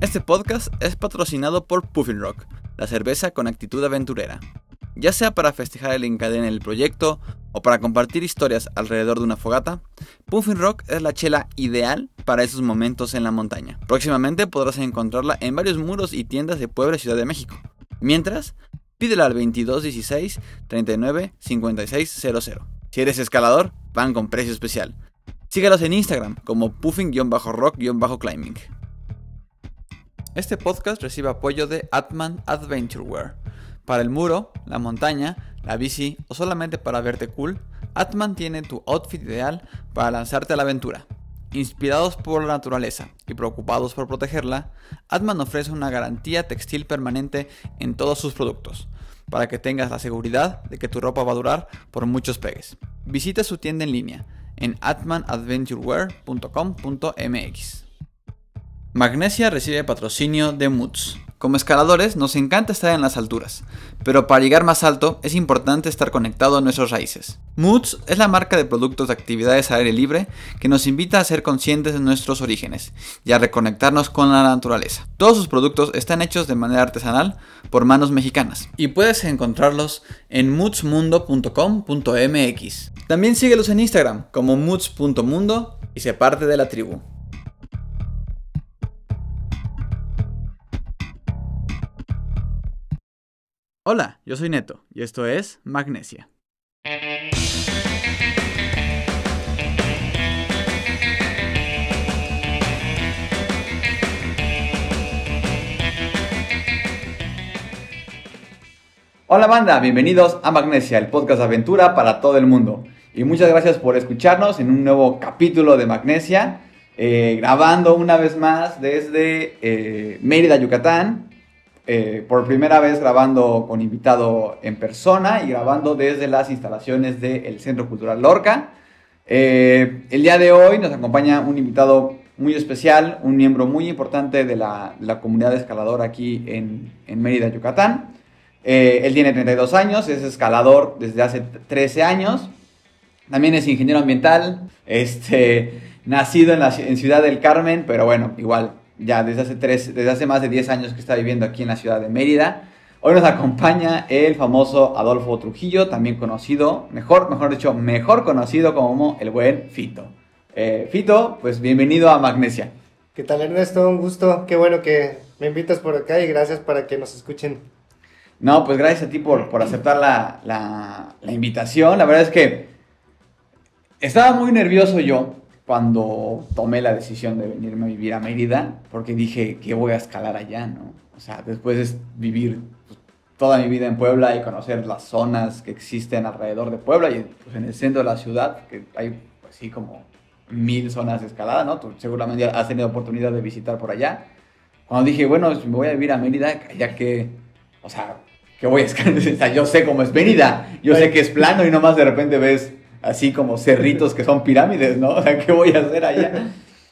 Este podcast es patrocinado por Puffin Rock, la cerveza con actitud aventurera. Ya sea para festejar el encadene del proyecto o para compartir historias alrededor de una fogata, Puffin Rock es la chela ideal para esos momentos en la montaña. Próximamente podrás encontrarla en varios muros y tiendas de Puebla y Ciudad de México. Mientras, pídela al 2216 39 5600. Si eres escalador, van con precio especial. Sígalos en Instagram como puffin-rock-climbing. Este podcast recibe apoyo de Atman Adventureware. Para el muro, la montaña, la bici o solamente para verte cool, Atman tiene tu outfit ideal para lanzarte a la aventura. Inspirados por la naturaleza y preocupados por protegerla, Atman ofrece una garantía textil permanente en todos sus productos, para que tengas la seguridad de que tu ropa va a durar por muchos pegues. Visita su tienda en línea en atmanadventurewear.com.mx. Magnesia recibe patrocinio de Moods. Como escaladores nos encanta estar en las alturas, pero para llegar más alto es importante estar conectado a nuestras raíces. Moods es la marca de productos de actividades al aire libre que nos invita a ser conscientes de nuestros orígenes y a reconectarnos con la naturaleza. Todos sus productos están hechos de manera artesanal por manos mexicanas y puedes encontrarlos en moodsmundo.com.mx. También síguelos en Instagram como moods.mundo y se parte de la tribu. Hola, yo soy Neto y esto es Magnesia. Hola banda, bienvenidos a Magnesia, el podcast de aventura para todo el mundo. Y muchas gracias por escucharnos en un nuevo capítulo de Magnesia, eh, grabando una vez más desde eh, Mérida, Yucatán, eh, por primera vez grabando con invitado en persona y grabando desde las instalaciones del Centro Cultural Lorca. Eh, el día de hoy nos acompaña un invitado muy especial, un miembro muy importante de la, la comunidad escaladora aquí en, en Mérida, Yucatán. Eh, él tiene 32 años, es escalador desde hace 13 años. También es ingeniero ambiental, este, nacido en, la, en Ciudad del Carmen, pero bueno, igual ya desde hace, tres, desde hace más de 10 años que está viviendo aquí en la ciudad de Mérida. Hoy nos acompaña el famoso Adolfo Trujillo, también conocido, mejor, mejor dicho, mejor conocido como el buen Fito. Eh, Fito, pues bienvenido a Magnesia. ¿Qué tal Ernesto? Un gusto, qué bueno que me invitas por acá y gracias para que nos escuchen. No, pues gracias a ti por, por aceptar la, la, la invitación. La verdad es que estaba muy nervioso yo cuando tomé la decisión de venirme a vivir a Mérida, porque dije que voy a escalar allá, ¿no? O sea, después de vivir pues, toda mi vida en Puebla y conocer las zonas que existen alrededor de Puebla y pues, en el centro de la ciudad, que hay así pues, como mil zonas de escalada, ¿no? Tú seguramente has tenido oportunidad de visitar por allá. Cuando dije, bueno, me voy a vivir a Mérida, ya que, o sea, que voy a escalar, o sea, yo sé cómo es Mérida, yo sé que es plano y nomás de repente ves así como cerritos que son pirámides, ¿no? O sea, ¿qué voy a hacer allá?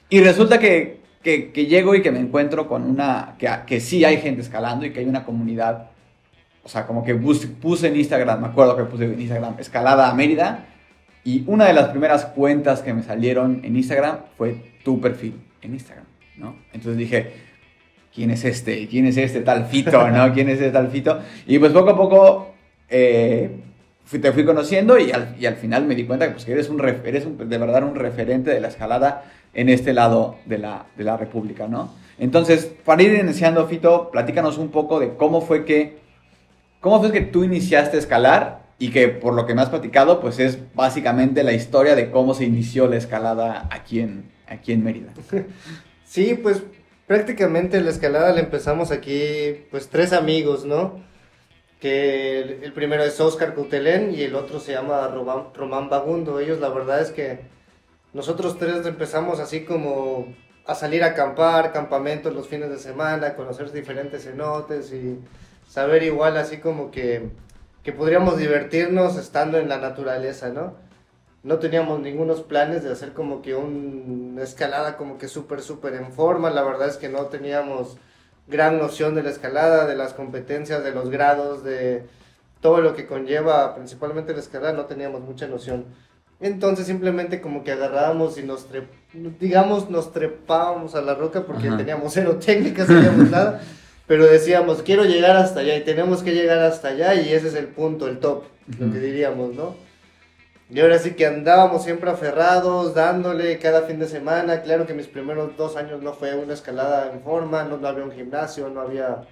Y resulta que, que, llego y que me encuentro con una, que, sí hay gente escalando y que hay una comunidad, o sea, como que puse, puse en Instagram, me acuerdo que puse en Instagram, escalada a Mérida, y una de las primeras cuentas que me salieron en Instagram fue tu perfil en Instagram, ¿no? Entonces dije, ¿quién es este? ¿Quién es este tal Fito, no? ¿Quién es este tal Fito? Y pues poco a poco... Eh, fui, te fui conociendo y al, final me di cuenta que, pues, eres, un, eres un, de verdad un referente de la escalada en este lado de la, de la República, ¿no? Entonces, para ir iniciando, Fito, platícanos un poco de cómo fue que, cómo fue que tú iniciaste a escalar y que por lo que me has platicado, pues es básicamente la historia de cómo se inició la escalada aquí en, aquí en Mérida. Sí, pues prácticamente la escalada la empezamos aquí, pues tres amigos, ¿no? Que el, el, primero es Oscar Cutelén y el otro se llama Román, Román Bagundo. Ellos la verdad es que nosotros tres empezamos así como a salir a acampar, campamentos los fines de semana, conocer diferentes cenotes y saber igual así como que, que podríamos divertirnos estando en la naturaleza, ¿no? No teníamos ningunos planes de hacer como que una escalada como que súper, súper en forma, la verdad es que no teníamos gran noción de la escalada, de las competencias, de los grados, de todo lo que conlleva principalmente la escalada, no teníamos mucha noción. Entonces simplemente como que agarrábamos y nos trep digamos, nos trepábamos a la roca porque teníamos cero técnicas, teníamos nada. Pero decíamos, quiero llegar hasta allá y tenemos que llegar hasta allá y ese es el punto, el top, lo que diríamos, ¿no? Y ahora sí que andábamos siempre aferrados, dándole cada fin de semana. Claro que mis primeros dos años no fue una escalada en forma, no, no había un gimnasio, no había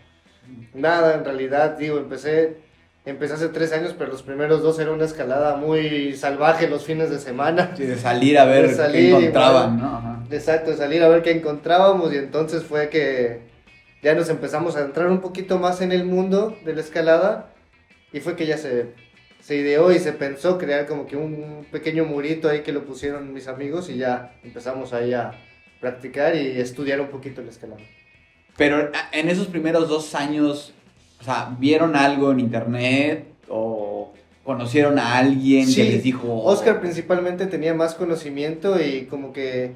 nada en realidad. Digo, empecé, empecé hace tres años, pero los primeros dos era una escalada muy salvaje los fines de semana. Sí, de salir a ver qué encontraban, ¿no? Exacto, de salir a ver qué encontrábamos y entonces fue que ya nos empezamos a entrar un poquito más en el mundo de la escalada y fue que ya se se ideó y se pensó crear como que un pequeño murito ahí que lo pusieron mis amigos y ya empezamos ahí a practicar y estudiar un poquito el escalada. Pero en esos primeros dos años, o sea, ¿vieron algo en internet o conocieron a alguien que les dijo? Oscar principalmente tenía más conocimiento y como que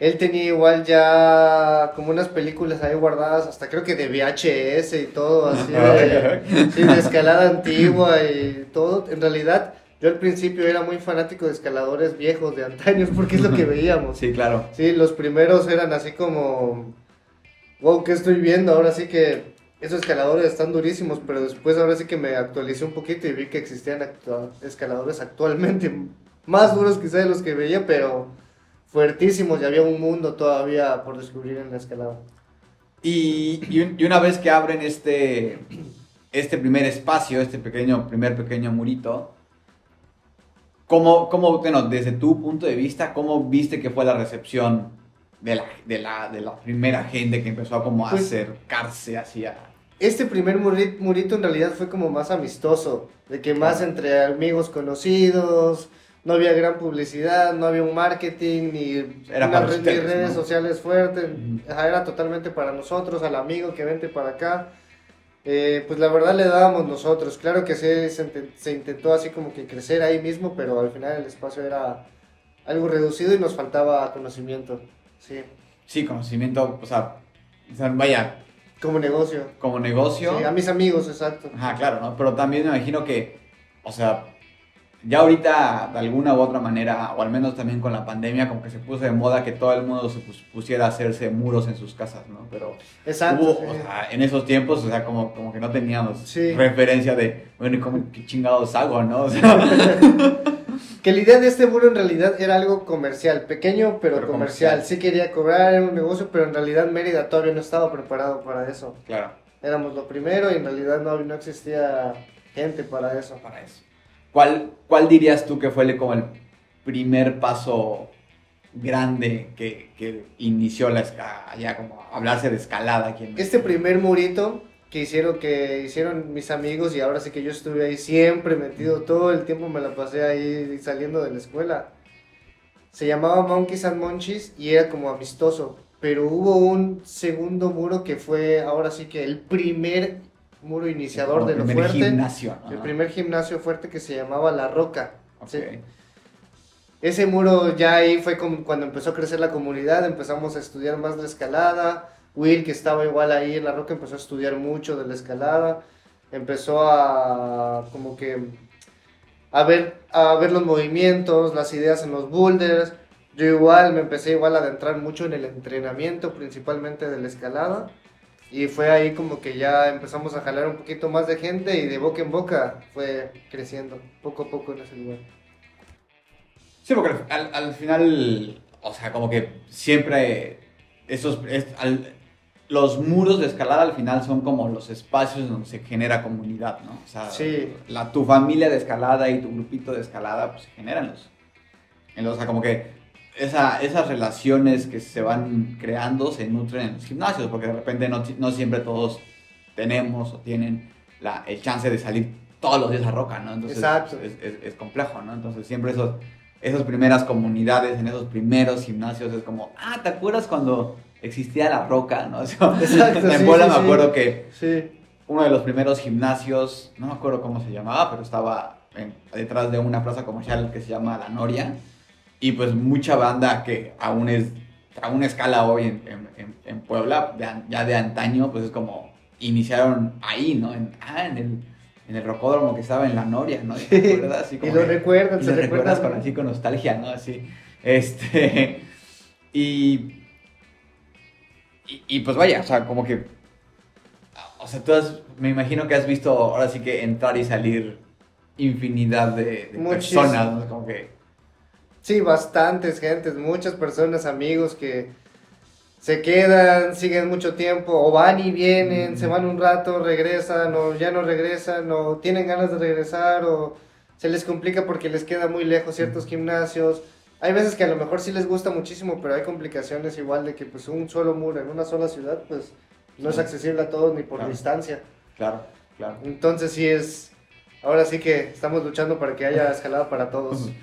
él tenía igual ya como unas películas ahí guardadas, hasta creo que de VHS y todo, así de, escalada antigua y todo. En realidad, yo al principio era muy fanático de escaladores viejos de antaños porque es lo que veíamos. Sí, claro. Sí, los primeros eran así como, wow, ¿qué estoy viendo? Ahora sí que esos escaladores están durísimos, pero después ahora sí que me actualicé un poquito y vi que existían escaladores actualmente más duros quizá de los que veía, pero fuertísimos y había un mundo todavía por descubrir en la escalada. Y, y, una vez que abren este, este primer espacio, este pequeño, primer pequeño murito, ¿cómo, cómo, bueno, desde tu punto de vista, cómo viste que fue la recepción de la, de la, de la primera gente que empezó a como pues acercarse hacia... Este primer murito en realidad fue como más amistoso, de que más entre amigos conocidos, no había gran publicidad, no había un marketing, ni, era redes sociales fuertes, era totalmente para nosotros, al amigo que vente para acá. Eh, pues la verdad le dábamos nosotros, claro que se, se, intentó así como que crecer ahí mismo, pero al final el espacio era algo reducido y nos faltaba conocimiento, sí. Sí, conocimiento, o sea, vaya. Como negocio. Como negocio. Sí, a mis amigos, exacto. Ajá, claro, ¿no? Pero también me imagino que, o sea, ya ahorita de alguna u otra manera, o al menos también con la pandemia, como que se puso de moda que todo el mundo se pusiera a hacerse muros en sus casas, ¿no? Pero Exacto, hubo, o sea, en esos tiempos, o sea, como, como que no teníamos referencia de, bueno, ¿y cómo, qué chingados hago, no? que la idea de este muro en realidad era algo comercial, pequeño pero, comercial. Sí quería cobrar, era un negocio, pero en realidad Mérida todavía no estaba preparado para eso. Claro. Éramos lo primero y en realidad no, no existía gente para eso. Para eso. ¿Cuál, ¿Cuál dirías tú que fue como el primer paso grande que, que inició la ya como hablarse de escalada aquí en Este primer murito que hicieron que hicieron mis amigos y ahora sí que yo estuve ahí siempre metido todo el tiempo me la pasé ahí saliendo de la escuela. Se llamaba Monkeys and Munchies y era como amistoso, pero hubo un segundo muro que fue ahora sí que el primer muro iniciador de lo fuerte. Gimnasio, El primer gimnasio fuerte que se llamaba La Roca. Ese muro ya ahí fue cuando empezó a crecer la comunidad, empezamos a estudiar más la escalada. Will, que estaba igual ahí en La Roca, empezó a estudiar mucho de la escalada. Empezó a como que a ver, a ver los movimientos, las ideas en los boulders. Yo igual me empecé igual a adentrar mucho en el entrenamiento, principalmente de la escalada. Y fue ahí como que ya empezamos a jalar un poquito más de gente y de boca en boca fue creciendo poco a poco en ese lugar. Sí, porque al, final, o sea, como que siempre esos, los muros de escalada al final son como los espacios donde se genera comunidad, ¿no? O sea, la, tu familia de escalada y tu grupito de escalada pues se generan los, en los, o sea, como que esa, esas relaciones que se van creando se nutren en los gimnasios, porque de repente no, no siempre todos tenemos o tienen la, el chance de salir todos los días a roca, ¿no? Entonces Exacto. Es, es, complejo, ¿no? Entonces siempre esos, esas primeras comunidades, en esos primeros gimnasios, es como, ah, ¿te acuerdas cuando existía la roca, ¿no? Exacto, en Puebla me acuerdo que uno de los primeros gimnasios, no me acuerdo cómo se llamaba, pero estaba detrás de una plaza comercial que se llama La Noria y pues mucha banda que aún es a una escala hoy en, en, Puebla, ya de antaño, pues es como iniciaron ahí, ¿no? En, ah, en el, en el rocódromo que estaba en la Noria, ¿no? y lo recuerdas, y lo recuerdas con así con nostalgia, ¿no? Así, este, y, y, pues vaya, o sea, como que, o sea, tú has, me imagino que has visto ahora sí que entrar y salir infinidad de, personas, ¿no? Como que... Sí, bastantes gentes, muchas personas, amigos que se quedan, siguen mucho tiempo, o van y vienen, se van un rato, regresan, o ya no regresan, o tienen ganas de regresar, o se les complica porque les queda muy lejos ciertos gimnasios. Hay veces que a lo mejor sí les gusta muchísimo, pero hay complicaciones igual de que pues un solo muro en una sola ciudad, pues no es accesible a todos ni por distancia. Claro, claro. Entonces sí es, ahora sí que estamos luchando para que haya escalada para todos.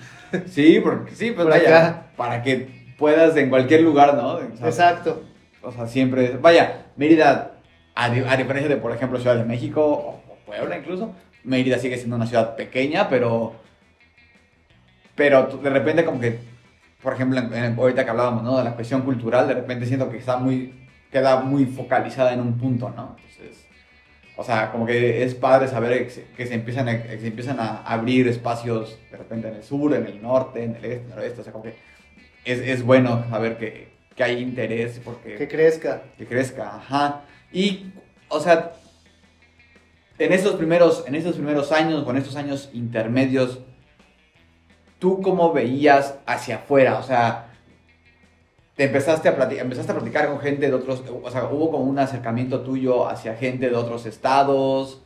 Sí, porque sí, pues vaya, para que puedas en cualquier lugar, ¿no? Exacto. O sea, siempre, vaya, Mérida, a, diferencia de, por ejemplo, Ciudad de México o, Puebla incluso, Mérida sigue siendo una ciudad pequeña, pero, pero de repente como que, por ejemplo, ahorita que hablábamos, ¿no? De la cuestión cultural, de repente siento que está muy, queda muy focalizada en un punto, ¿no? Entonces, o sea, como que es padre saber que se, empiezan, a, que se empiezan a abrir espacios de repente en el sur, en el norte, en el este, en el oeste, o sea, como que es, es bueno saber que, que, hay interés porque... Que crezca. Que crezca, ajá. Y, o sea, en esos primeros, en esos primeros años, con estos años intermedios, ¿tú cómo veías hacia afuera? O sea, te empezaste a, platicar, empezaste a platicar con gente de otros, o sea, hubo como un acercamiento tuyo hacia gente de otros estados,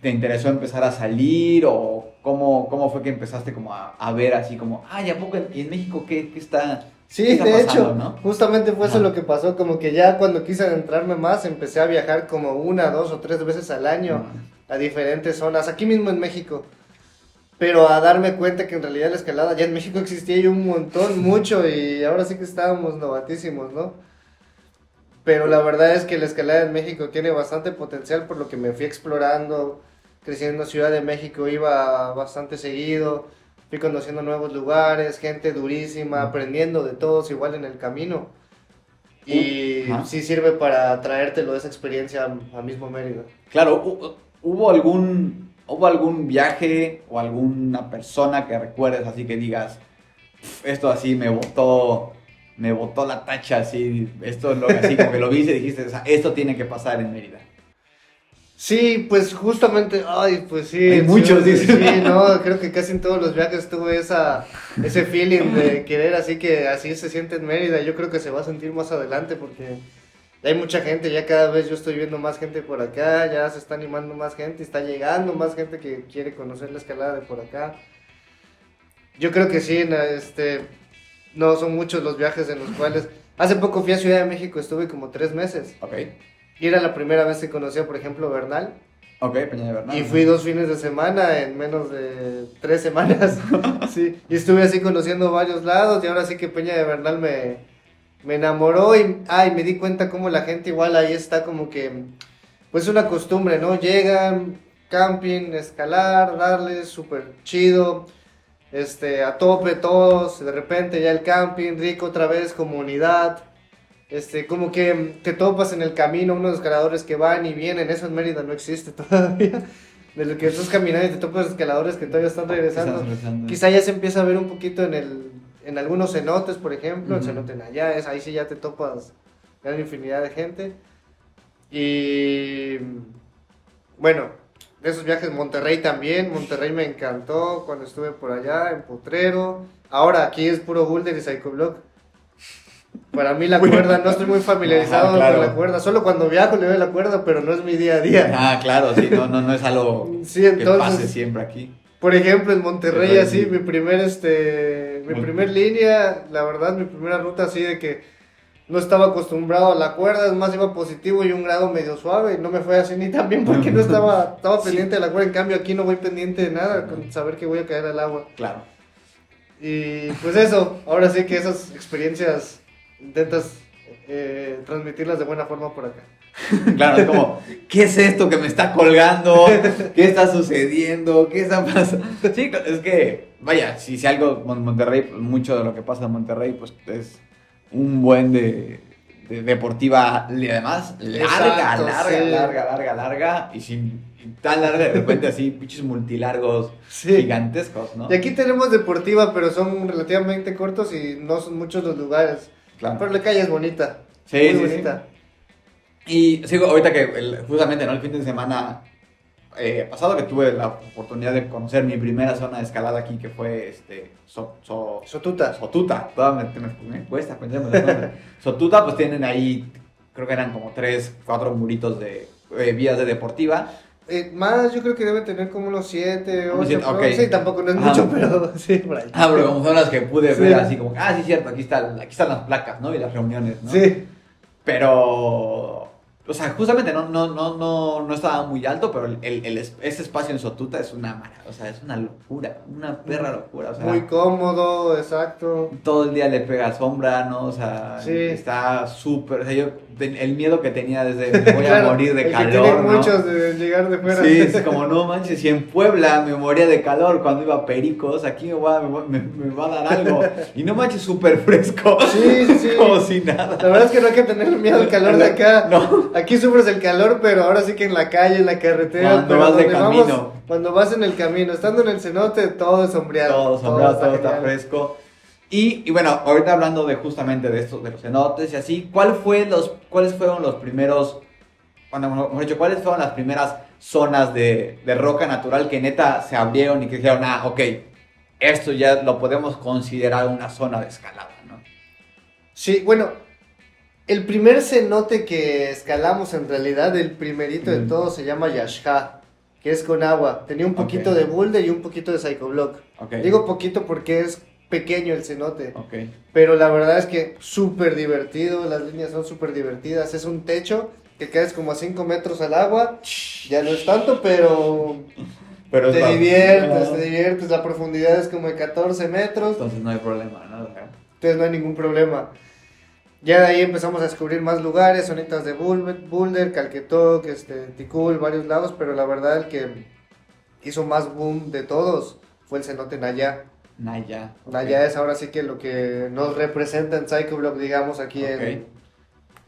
¿te interesó empezar a salir o cómo, cómo fue que empezaste como a, ver así como, ay, ¿a poco en, México qué, qué, está? Sí, de hecho, justamente fue eso lo que pasó, como que ya cuando quise adentrarme más empecé a viajar como una, dos o tres veces al año a diferentes zonas, aquí mismo en México. Pero a darme cuenta que en realidad la escalada ya en México existía y un montón, mucho, y ahora sí que estábamos novatísimos, ¿no? Pero la verdad es que la escalada en México tiene bastante potencial por lo que me fui explorando, creciendo en Ciudad de México iba bastante seguido, fui conociendo nuevos lugares, gente durísima, aprendiendo de todos igual en el camino. Y sí sirve para traértelo esa experiencia a, mismo Mérida. Claro, ¿hubo algún, ¿hubo algún viaje o alguna persona que recuerdes así que digas, esto así me botó, me botó la tacha, así, esto es lo así como que lo viste y dijiste, esto tiene que pasar en Mérida? Sí, pues justamente, ay, pues sí. Hay muchos, sí, sí, no, creo que casi en todos los viajes tuve esa, ese feeling de querer así que así se siente en Mérida. Yo creo que se va a sentir más adelante porque hay mucha gente, ya cada vez yo estoy viendo más gente por acá, ya se está animando más gente, está llegando más gente que quiere conocer la escalada de por acá. Yo creo que sí, este, no son muchos los viajes en los cuales... Hace poco fui a Ciudad de México, estuve como tres meses. Ok. Y era la primera vez que conocía, por ejemplo, Bernal. Ok, Peña de Bernal. Y fui dos fines de semana en menos de tres semanas. sí. Y estuve así conociendo varios lados y ahora sí que Peña de Bernal me, me enamoró y ay, me di cuenta como la gente igual ahí está como que, pues una costumbre, ¿no? Llegan, camping, escalar, darles, súper chido, este, a tope todos, de repente ya el camping, rico otra vez, comunidad este, como que te topas en el camino unos escaladores que van y vienen, eso en Mérida no existe todavía. De lo que estás caminando y te topas escaladores que todavía están regresando. Quizá ya se empieza a ver un poquito en el en algunos cenotes, por ejemplo, el cenote en allá, es, ahí sí ya te topas gran infinidad de gente. Y bueno, de esos viajes Monterrey también, Monterrey me encantó cuando estuve por allá en Potrero. Ahora aquí es puro boulder y cycloblock. Para mí la cuerda, no estoy muy familiarizado con la cuerda. Solo cuando viajo le doy la cuerda, pero no es mi día a día. Ah, claro, sí, no, no, no es algo que pase siempre aquí. Por ejemplo, en Monterrey, así, mi primer, este, mi primer línea, la verdad, mi primera ruta así de que no estaba acostumbrado a la cuerda, es más, iba positivo y un grado medio suave, y no me fue así ni tan bien porque no estaba, estaba pendiente de la cuerda, en cambio aquí no voy pendiente de nada, con saber que voy a caer al agua. Claro. Y pues eso, ahora sí que esas experiencias intentas eh, transmitirlas de buena forma por acá. Claro, es como, ¿qué es esto que me está colgando? ¿Qué está sucediendo? ¿Qué está pasando? Sí, es que, vaya, si, si algo, Monterrey, pues, mucho de lo que pasa en Monterrey, pues es un buen de, de deportiva y además larga, Exacto, larga, sí. larga, larga, larga y sin y tan larga de repente así pinches multilargos Sí. gigantescos, ¿no? Y aquí tenemos deportiva, pero son relativamente cortos y no son muchos los lugares. Claro. Pero la calle es bonita. Sí, muy sí, sí. Y sigo ahorita que el- justamente ¿no? el fin de semana eh, pasado que tuve la oportunidad de conocer mi primera zona de escalada aquí que fue este So- So- Sotuta. Sotuta, todavía me, me- me cuesta pensar. Sotuta, pues tienen ahí, creo que eran como tres, cuatro muritos de eh, vías de deportiva. Eh, más, yo creo que debe tener como unos 7, Unos 8. siete, ok. Sí, tampoco no es mucho, pero sí, por ahí. Ah, pero como son las que pude Sí. ver así como, ah, sí, cierto, aquí, está, aquí están las placas, ¿no? Y las reuniones, ¿no? Sí. Pero, o sea, justamente no, no, no, no, no estaba muy alto, pero el, el, el es- ese espacio en Sotuta es una mara, o sea, es una locura, una perra locura, o sea. Muy cómodo, exacto. todo el día le pega sombra, ¿no? O sea, Sí. está súper. O sea, yo, el miedo que tenía desde me voy a morir de el que calor. tiene ¿no? muchos de llegar de fuera. Sí, es como no manches, si en Puebla me moría de calor cuando iba a Pericos, aquí me va, me, me- va a dar algo. Y no manches, súper fresco. Sí, sí. como si nada. La verdad es que no hay que tener miedo al calor de acá. No. Aquí sufres el calor, pero ahora sí que en la calle, en la carretera. Cuando pero vas de donde vamos- camino. cuando vas en el camino, estando en el cenote, todo es sombreado. Todo sombreado, todo está genial. fresco. Y, y bueno, ahorita hablando de justamente de estos, de los cenotes y así, ¿cuál fue los, ¿cuáles fueron los primeros, bueno, mejor dicho, cuáles fueron las primeras zonas de, de roca natural que neta se abrieron y que dijeron, ah, ok, esto ya lo podemos considerar una zona de escalada, ¿no? Sí, bueno, el primer cenote que escalamos en realidad, el primerito de Mm. todos, se llama Yashha, que es con agua. Tenía un poquito de boulder y un poquito de psychoblock. Digo poquito porque es pequeño el cenote. Pero la verdad es que súper divertido, las líneas son súper divertidas. Es un techo que caes como a 5 metros al agua. Ya no es tanto, pero Pero te es- diviertes, te diviertes. La profundidad es como de 14 metros. Entonces no hay problema, ¿no? Entonces no hay ningún problema. Ya de ahí empezamos a descubrir más lugares, zonitas de Boulder, Calquetoc, este, Ticul, varios lados, pero la verdad el que hizo más boom de todos fue el cenote Naya. Naya. Naya es ahora sí que lo que nos representa en Psychoblock, digamos, aquí en,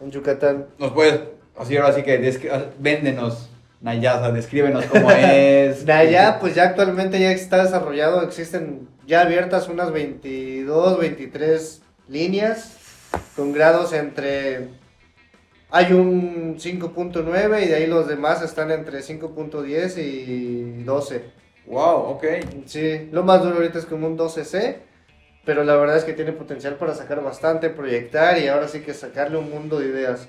en Yucatán. Nos puedes, así ahora sí que descri- véndenos, Naya, o sea, descríbenos cómo es. Naya, pues ya actualmente ya está desarrollado, existen ya abiertas unas 22, 23 líneas con grados entre... Hay un 5.9 y de ahí los demás están entre 5.10 y 12. Wow, ok. Sí, lo más duro ahorita es como un 12C, pero la verdad es que tiene potencial para sacar bastante, proyectar y ahora sí que sacarle un mundo de ideas.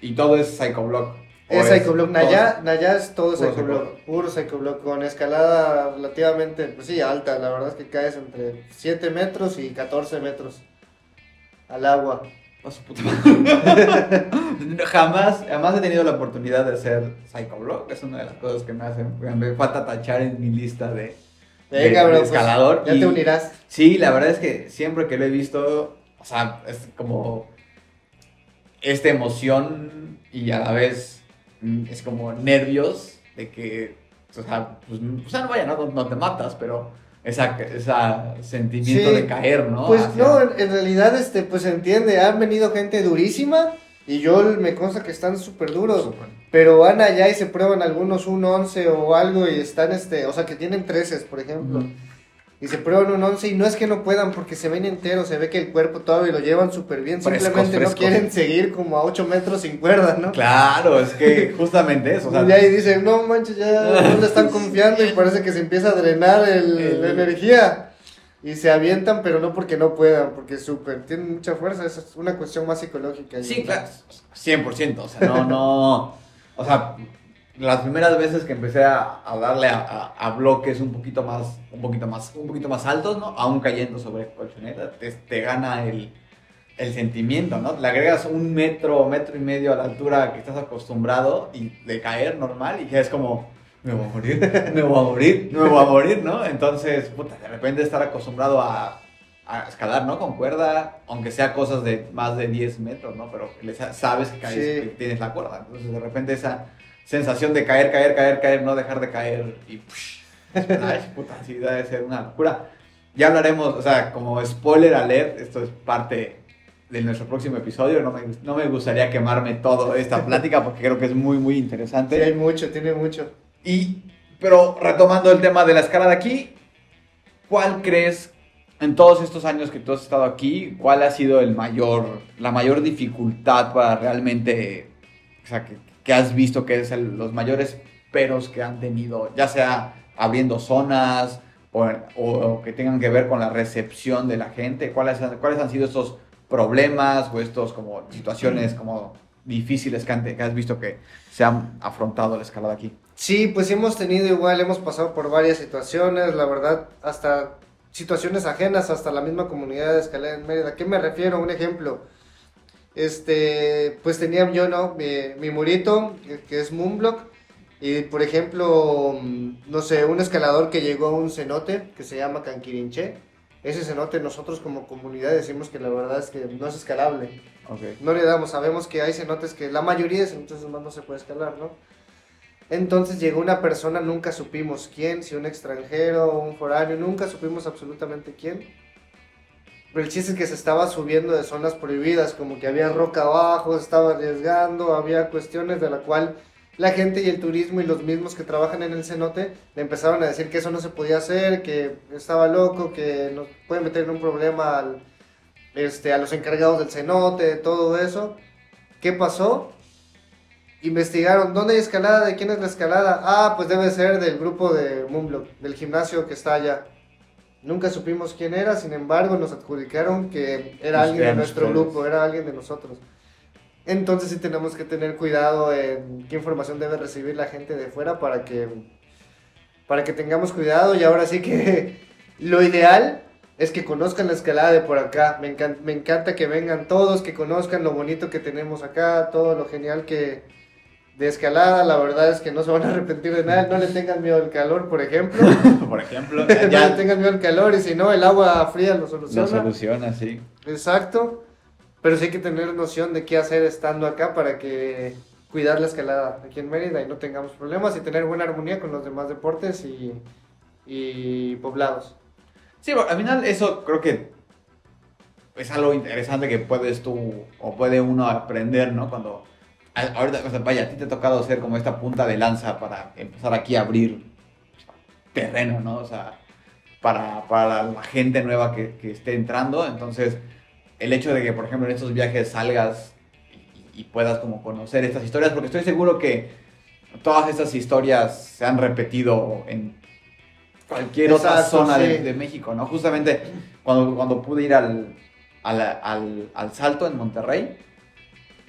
Y todo es Psychoblock. ¿O Es Psychoblock, Naya, Naya es todo Puro Psychoblock, puro Psychoblock, con escalada relativamente, pues sí, alta, la verdad es que caes entre 7 metros y 14 metros al agua. A su puta madre. jamás, jamás he tenido la oportunidad de hacer Psychoblock. Es una de las cosas que me hace, me falta tachar en mi lista de, de- Venga, de bro, pues, escalador. ya y- te unirás. Sí, la verdad es que siempre que lo he visto, o sea, es como esta emoción y a la vez mm, es como nervios de que, o sea, pues, o sea no vaya, no, no te matas, pero esa, esa sentimiento Sí, de caer, ¿no? Pues Hacia- no, en, en realidad, este, pues se entiende, han venido gente durísima y yo me consta que están súper duros. Pero van allá y se prueban algunos un 11 o algo y están, este, o sea, que tienen 13, por ejemplo. Se prueban un 11 y no es que no puedan porque se ven enteros, se ve que el cuerpo todavía lo llevan súper bien. Frescos, Simplemente frescos. no quieren seguir como a 8 metros sin cuerda, ¿no? Claro, es que justamente eso, o sea, y ahí dicen, no manches, ya no le están confiando y parece que se empieza a drenar el- El- la energía. Y se avientan, pero no porque no puedan, porque súper, tienen mucha fuerza, es una cuestión más psicológica. Sí, claro, 100%, o sea, no, no, o sea, las primeras veces que empecé a, a darle a, a- a bloques un poquito más, un poquito más, un poquito más altos, ¿no? Aún cayendo sobre colchoneta, te, te gana el, el sentimiento, ¿no? Le agregas un metro metro y medio a la altura que estás acostumbrado y de caer normal y ya es como, me voy a morir, me voy a morir, me voy a morir, ¿no? Entonces, puta, de repente estar acostumbrado a, escalar, ¿no? Con cuerda, aunque sea cosas de más de 10 metros, ¿no? Pero sabes que, caes, Sí. que tienes la cuerda. Entonces, de repente esa sensación de caer, caer, caer, caer, no dejar de caer y... ay, puta, sí, debe ser una locura. Ya hablaremos, o sea, como spoiler alert, esto es parte de nuestro próximo episodio. No me, no me gustaría quemarme toda esta plática porque creo que es muy, muy interesante. Sí, hay mucho, tiene mucho. Y, pero retomando el tema de la escala de aquí, ¿cuál crees en todos estos años que tú has estado aquí, cuál ha sido el mayor, la mayor dificultad para realmente, o sea, que, que has visto que es el- los mayores peros que han tenido, ya sea abriendo zonas o, que tengan que ver con la recepción de la gente? ¿Cuáles, cuáles han sido estos problemas o estos como situaciones como difíciles que, has visto que se han afrontado la escalada aquí? Sí, pues hemos tenido igual, hemos pasado por varias situaciones, la verdad, hasta situaciones ajenas, hasta la misma comunidad de escalada en Mérida. ¿A qué me refiero? Un ejemplo. Este, pues tenía yo, ¿no? Mi, mi murito, que, es Moonblock, y por ejemplo, mm, no sé, un escalador que llegó a un cenote que se llama Canquirinché. Ese cenote nosotros como comunidad decimos que la verdad es que no es escalable. Ok. No le damos, sabemos que hay cenotes que la mayoría de cenotes más no se puede escalar, ¿no? Entonces llegó una persona, nunca supimos quién, si un extranjero un foráneo, nunca supimos absolutamente quién. Pero el chiste es que se estaba subiendo de zonas prohibidas, como que había roca abajo, se estaba arriesgando, había cuestiones de la cual la gente y el turismo y los mismos que trabajan en el cenote le empezaron a decir que eso no se podía hacer, que estaba loco, que nos puede meter en un problema al, este, a los encargados del cenote, todo eso. ¿Qué pasó? Investigaron, ¿dónde hay escalada? ¿De quién es la escalada? Ah, pues debe ser del grupo de Moonblock, del gimnasio que está allá. Nunca supimos quién era, sin embargo nos adjudicaron que era alguien de nuestro grupo, era alguien de nosotros. Entonces sí tenemos que tener cuidado en qué información debe recibir la gente de fuera para que, para que tengamos cuidado y ahora sí que lo ideal es que conozcan la escalada de por acá. Me, me encanta que vengan todos, que conozcan lo bonito que tenemos acá, todo lo genial que de escalada. La verdad es que no se van a arrepentir de nada. No le tengan miedo al calor, por ejemplo. Por ejemplo, no le tengan miedo al calor y si no, el agua fría lo lo soluciona. soluciona, sí. Exacto. Pero sí hay que tener noción de qué hacer estando acá para que cuidar la escalada aquí en Mérida y no tengamos problemas y tener buena armonía con los demás deportes y, y poblados. Sí, bueno, al final eso creo que es algo interesante que puedes tú o puede uno aprender, ¿no? Cuando ahorita, o sea, vaya, a ti te ha tocado ser como esta punta de lanza para empezar aquí a abrir terreno, ¿no? O sea, para, para la gente nueva que, que esté entrando. Entonces, el hecho de que, por ejemplo, en estos viajes salgas y, y puedas como conocer estas historias, porque estoy seguro que todas estas historias se han repetido en cualquier otra Exacto, zona de, sí. de México, ¿no? Justamente cuando, cuando pude ir al, al, al- al Salto en Monterrey,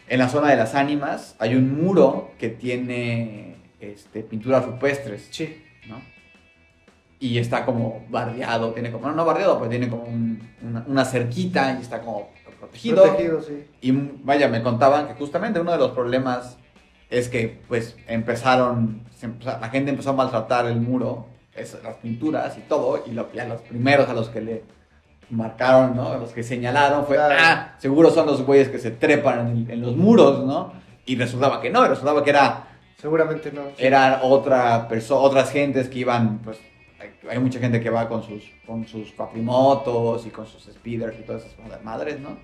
en la zona de las ánimas, hay un muro que tiene este, pinturas rupestres, Sí. ¿no? Y está como bardeado, tiene como, no, no bardeado, pero tiene como un- una, una cerquita y está como protegido. Protegido, sí. Y vaya, me contaban que justamente uno de los problemas es que pues empezaron, empezó- la gente empezó a maltratar el muro, es- las pinturas y todo, y, lo, y a los primeros a los que le marcaron, ¿no? Los que señalaron fue, Claro. ah, seguro son los güeyes que se trepan en, en los muros, ¿no? Y resultaba que no, resultaba que era, Seguramente no. eran otra perso- otras gentes que iban, pues, hay, hay mucha gente que va con sus, con sus cuatrimotos y con sus speeders y todas esas madres, ¿no?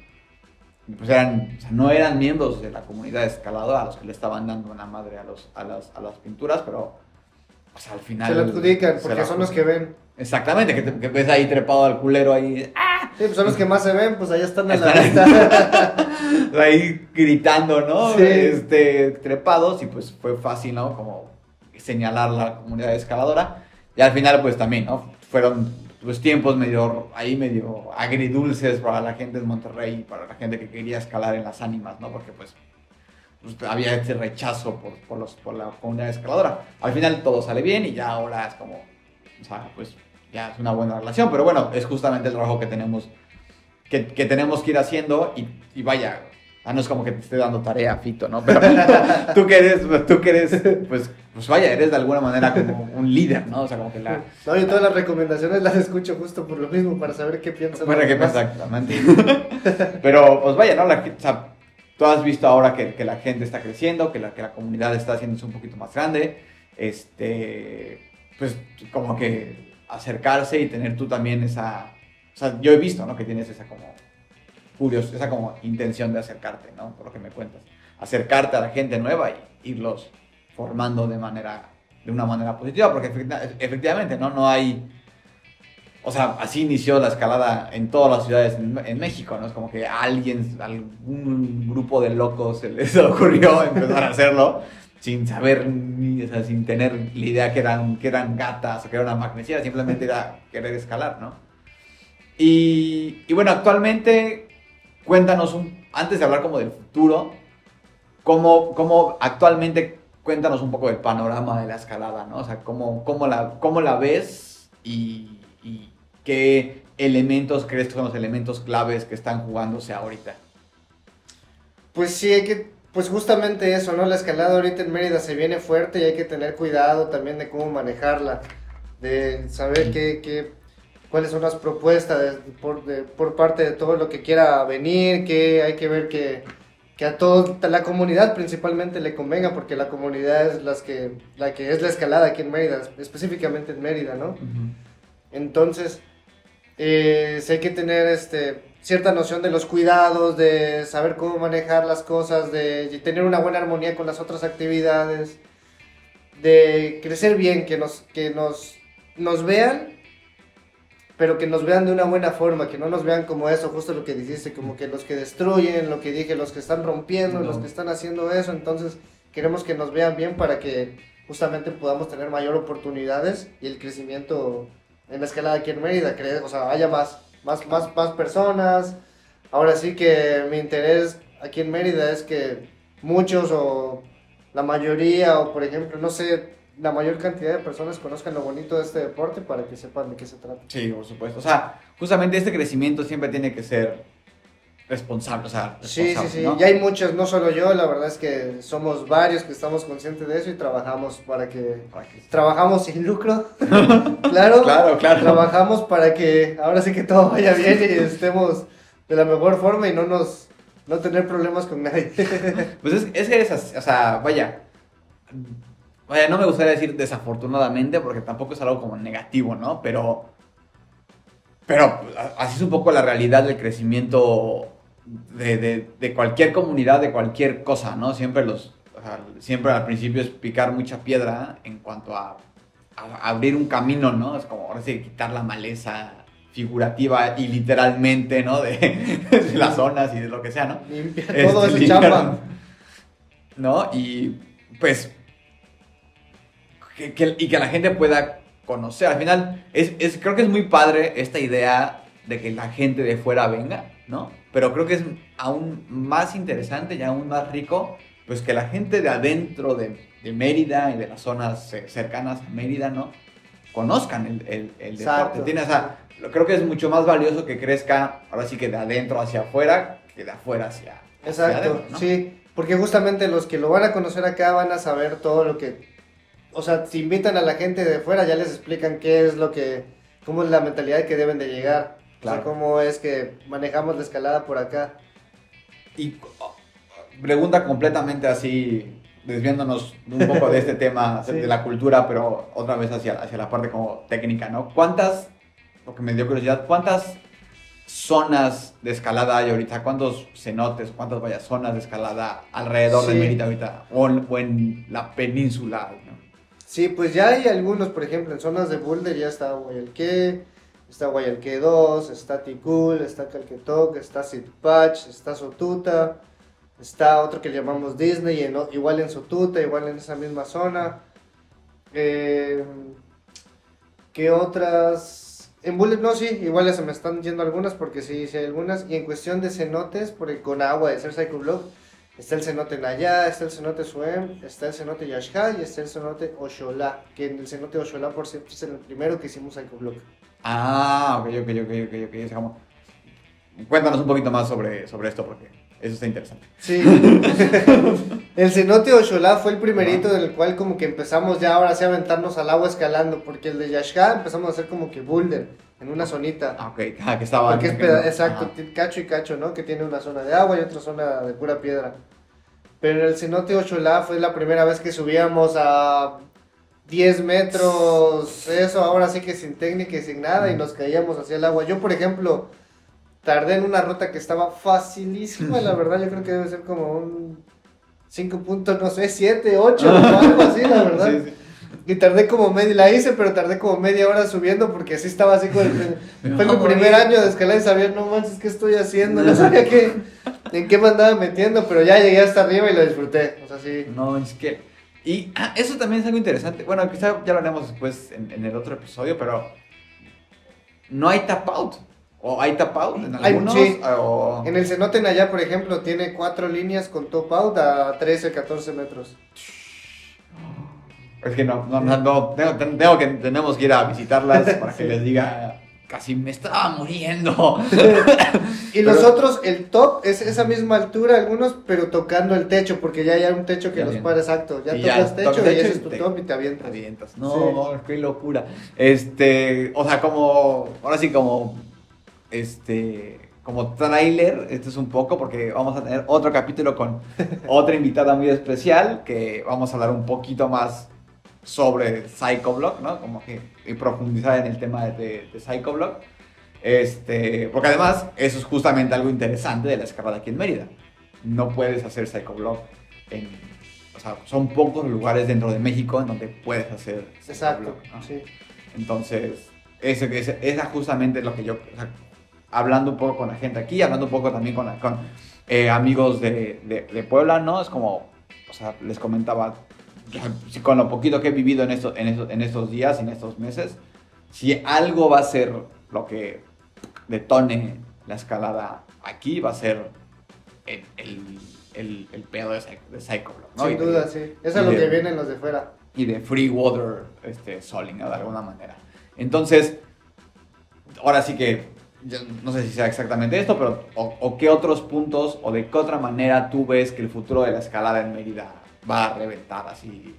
Pues eran, o sea, no eran miembros de la comunidad escaladora a los que le estaban dando una madre a, los, a, las, a las pinturas, pero pues al final... Se lo adjudican porque son los que ven. Exactamente, que, te- que ves ahí trepado al culero ahí, ¡ah! Sí, pues son los que más se ven, pues allá están a la vista. ahí gritando, ¿no? Sí. Este, trepados y pues fue fácil, ¿no? Como señalar la comunidad escaladora. Y al final pues también, ¿no? Fueron pues tiempos medio, ahí medio agridulces para la gente de Monterrey y para la gente que quería escalar en las ánimas, ¿no? Porque pues, pues, había este rechazo por, por, los, por la comunidad escaladora. Al final todo sale bien y ya ahora es como, o sea, pues ya es una buena relación, pero bueno, es justamente el trabajo que tenemos que, que tenemos que ir haciendo y, y vaya, ah, no es como que te esté dando tarea, Fito, ¿no? Pero tú que eres, pues, tú que eres, pues, pues vaya, eres de alguna manera como un líder, ¿no? O sea, como que la... No, yo todas las recomendaciones las escucho justo por lo mismo, para saber qué piensan. Bueno, que demás. exactamente. Pero, pues vaya, ¿no? La, o sea, tú has visto ahora que, que la gente está creciendo, que la, que la comunidad está haciéndose un poquito más grande, este, pues como que acercarse y tener tú también esa, o sea, yo he visto, ¿no? Que tienes esa como, curiosidad, esa como intención de acercarte, ¿no? Por lo que me cuentas. Acercarte a la gente nueva y irlos formando de manera, de una manera positiva, porque efectivamente, ¿no? No hay o sea, así inició la escalada en todas las ciudades en, México, ¿no? Es como que alguien, algún grupo de locos se les ocurrió empezar a hacerlo sin saber, ni, o sea, sin tener la idea que eran, que eran gatas o que era una simplemente era querer escalar, ¿no? Y, y bueno, actualmente, cuéntanos, un, antes de hablar como del futuro, ¿cómo, cómo actualmente, cuéntanos un poco del panorama de la escalada, ¿no? O sea, ¿cómo, cómo, la, cómo la ves y, y ¿Qué elementos crees que son los elementos claves que están jugándose ahorita? Pues sí, hay que, pues justamente eso, ¿no? La escalada ahorita en Mérida se viene fuerte y hay que tener cuidado también de cómo manejarla, de saber qué, qué cuáles son las propuestas por, por, parte de todo lo que quiera venir, que hay que ver que, que a toda la comunidad principalmente le convenga, porque la comunidad es las que, la que es la escalada aquí en Mérida, específicamente en Mérida, ¿no? Entonces, eh, hay que tener este, cierta noción de los cuidados, de saber cómo manejar las cosas, de, tener una buena armonía con las otras actividades, de crecer bien, que nos, que nos, nos vean, pero que nos vean de una buena forma, que no nos vean como eso, justo lo que dijiste, como que los que destruyen, lo que dije, los que están rompiendo, los que están haciendo eso, entonces queremos que nos vean bien para que justamente podamos tener mayor oportunidades y el crecimiento en la escalada aquí en Mérida, que, o sea, haya más, más, más, más personas. Ahora sí que mi interés aquí en Mérida es que muchos o la mayoría o por ejemplo, no sé, la mayor cantidad de personas conozcan lo bonito de este deporte para que sepan de qué se trata. Sí, por supuesto. O sea, justamente este crecimiento siempre tiene que ser responsable, o sea, Sí, sí, sí, y hay muchos, no solo yo, la verdad es que somos varios que estamos conscientes de eso y trabajamos para que, trabajamos sin lucro, claro, claro, claro, trabajamos para que ahora sí que todo vaya bien y estemos de la mejor forma y no nos, no tener problemas con nadie. pues es, es que es, o sea, vaya, vaya, no me gustaría decir desafortunadamente porque tampoco es algo como negativo, ¿no? Pero... Pero así es un poco la realidad del crecimiento de, cualquier comunidad, de cualquier cosa, ¿no? Siempre los, siempre al principio es picar mucha piedra en cuanto a, abrir un camino, ¿no? Es como ahora sí quitar la maleza figurativa y literalmente, ¿no? De, las zonas y de lo que sea, ¿no? Limpia todo ese chamba. ¿No? Y pues y que la gente pueda conocer. Al final, es, es, creo que es muy padre esta idea de que la gente de fuera venga, ¿no? Pero creo que es aún más interesante y aún más rico, pues que la gente de adentro de, Mérida y de las zonas cercanas a Mérida, ¿no? Conozcan el, el, deporte. ¿Tienes? O creo que es mucho más valioso que crezca, ahora sí que de adentro hacia afuera, que de afuera hacia, Exacto, sí, porque justamente los que lo van a conocer acá van a saber todo lo que, o sea, si invitan a la gente de fuera ya les explican qué es lo que, cómo es la mentalidad que deben de llegar. Claro. cómo es que manejamos la escalada por acá. Y oh, pregunta completamente así, desviándonos un poco de este tema de la cultura, pero otra vez hacia, hacia la parte como técnica, ¿no? ¿Cuántas, lo que me dio curiosidad, cuántas zonas de escalada hay ahorita? ¿Cuántos cenotes, cuántas vaya zonas de escalada alrededor de Mérida ahorita? O, en la península, ¿no? Sí, pues ya hay algunos, por ejemplo, en zonas de boulder ya está Guayalqué, Está Guayalqué 2, está Ticul, está Calquetoc, está Sitpach, está Sotuta, está otro que llamamos Disney, igual en Sotuta, igual en esa misma zona. Eh, ¿Qué otras? En Bullet, no, sí, igual se me están yendo algunas porque sí, sí hay algunas. Y en cuestión de cenotes, porque con agua de ser Cycle Block, está el cenote Naya, está el cenote Suem, está el cenote Yashka y está el cenote Oshola, que en el cenote Oshola, por cierto, es el primero que hicimos Cycle Block. Ah, ok, ok, ok, ok, ok. Cuéntanos un poquito más sobre, sobre esto porque eso está interesante. Sí. el cenote Oshola fue el primerito en el cual como que empezamos ya ahora sí a aventarnos al agua escalando, porque el de Yashka empezamos a hacer como que boulder en una zonita. Ah, ok, ah, que estaba... Porque es exacto, cacho y cacho, ¿no? Que tiene una zona de agua y otra zona de pura piedra. Pero el cenote Oshola fue la primera vez que subíamos a 10 metros, eso ahora sí que sin técnica y sin nada, y nos caíamos hacia el agua. Yo, por ejemplo, tardé en una ruta que estaba facilísima, la verdad, yo creo que debe ser como un 5 puntos, no sé, 7, 8 o algo así, la verdad. Sí, sí. Y tardé como media, la hice, pero tardé como media hora subiendo porque así estaba así con el, fue mi primer año de escalar y sabía, no manches, ¿qué estoy haciendo? No sabía qué, en qué me andaba metiendo, pero ya llegué hasta arriba y lo disfruté, o sea, sí. No, es que... Y ah, eso también es algo interesante. Bueno, quizá ya lo haremos después en, en el otro episodio, pero no hay tap out. ¿O hay tap out en algunos? sí. o- En el cenote en allá, por ejemplo, tiene cuatro líneas con top out a 13, 14 metros. Es que no, no, no, no, tengo, tengo que, tenemos que ir a visitarlas para que Sí. les diga, casi me estaba muriendo. Y los Pero- otros, el top es esa misma altura, algunos, pero tocando el techo, porque ya hay un techo que los para exacto. Ya Y ya tocas techo y ese es tu te- top y te Te avientas. avientas. No, Sí. qué locura. Este, o sea, como, ahora sí como, este, como trailer, este es un poco, porque vamos a tener otro capítulo con otra invitada muy especial, que vamos a hablar un poquito más sobre Psychoblock, ¿no? Como que y profundizar en el tema de, de Psychoblock. Este, porque además, eso es justamente algo interesante de la escalada aquí en Mérida. No puedes hacer Psychoblock en... O sea, son pocos lugares dentro de México en donde puedes hacer Exacto, sí. Entonces, ese, esa justamente es lo que yo, o sea, hablando un poco con la gente aquí, hablando un poco también con, con eh, amigos de, de, de Puebla, ¿no? Es como, o sea, les comentaba, con lo poquito que he vivido en, esto, en, estos, en estos días, en estos meses, si algo va a ser lo que detone la escalada aquí, va a ser el, el, el, el pedo de, de Psychoblock, ¿no? Y Sin de- duda, sí. Eso es lo de- que vienen los de fuera. y de free water este, soling, ¿no? de alguna manera. Entonces, ahora sí que, no sé si sea exactamente esto, pero o, o qué otros puntos o de qué otra manera tú ves que el futuro de la escalada en Mérida va a reventar así.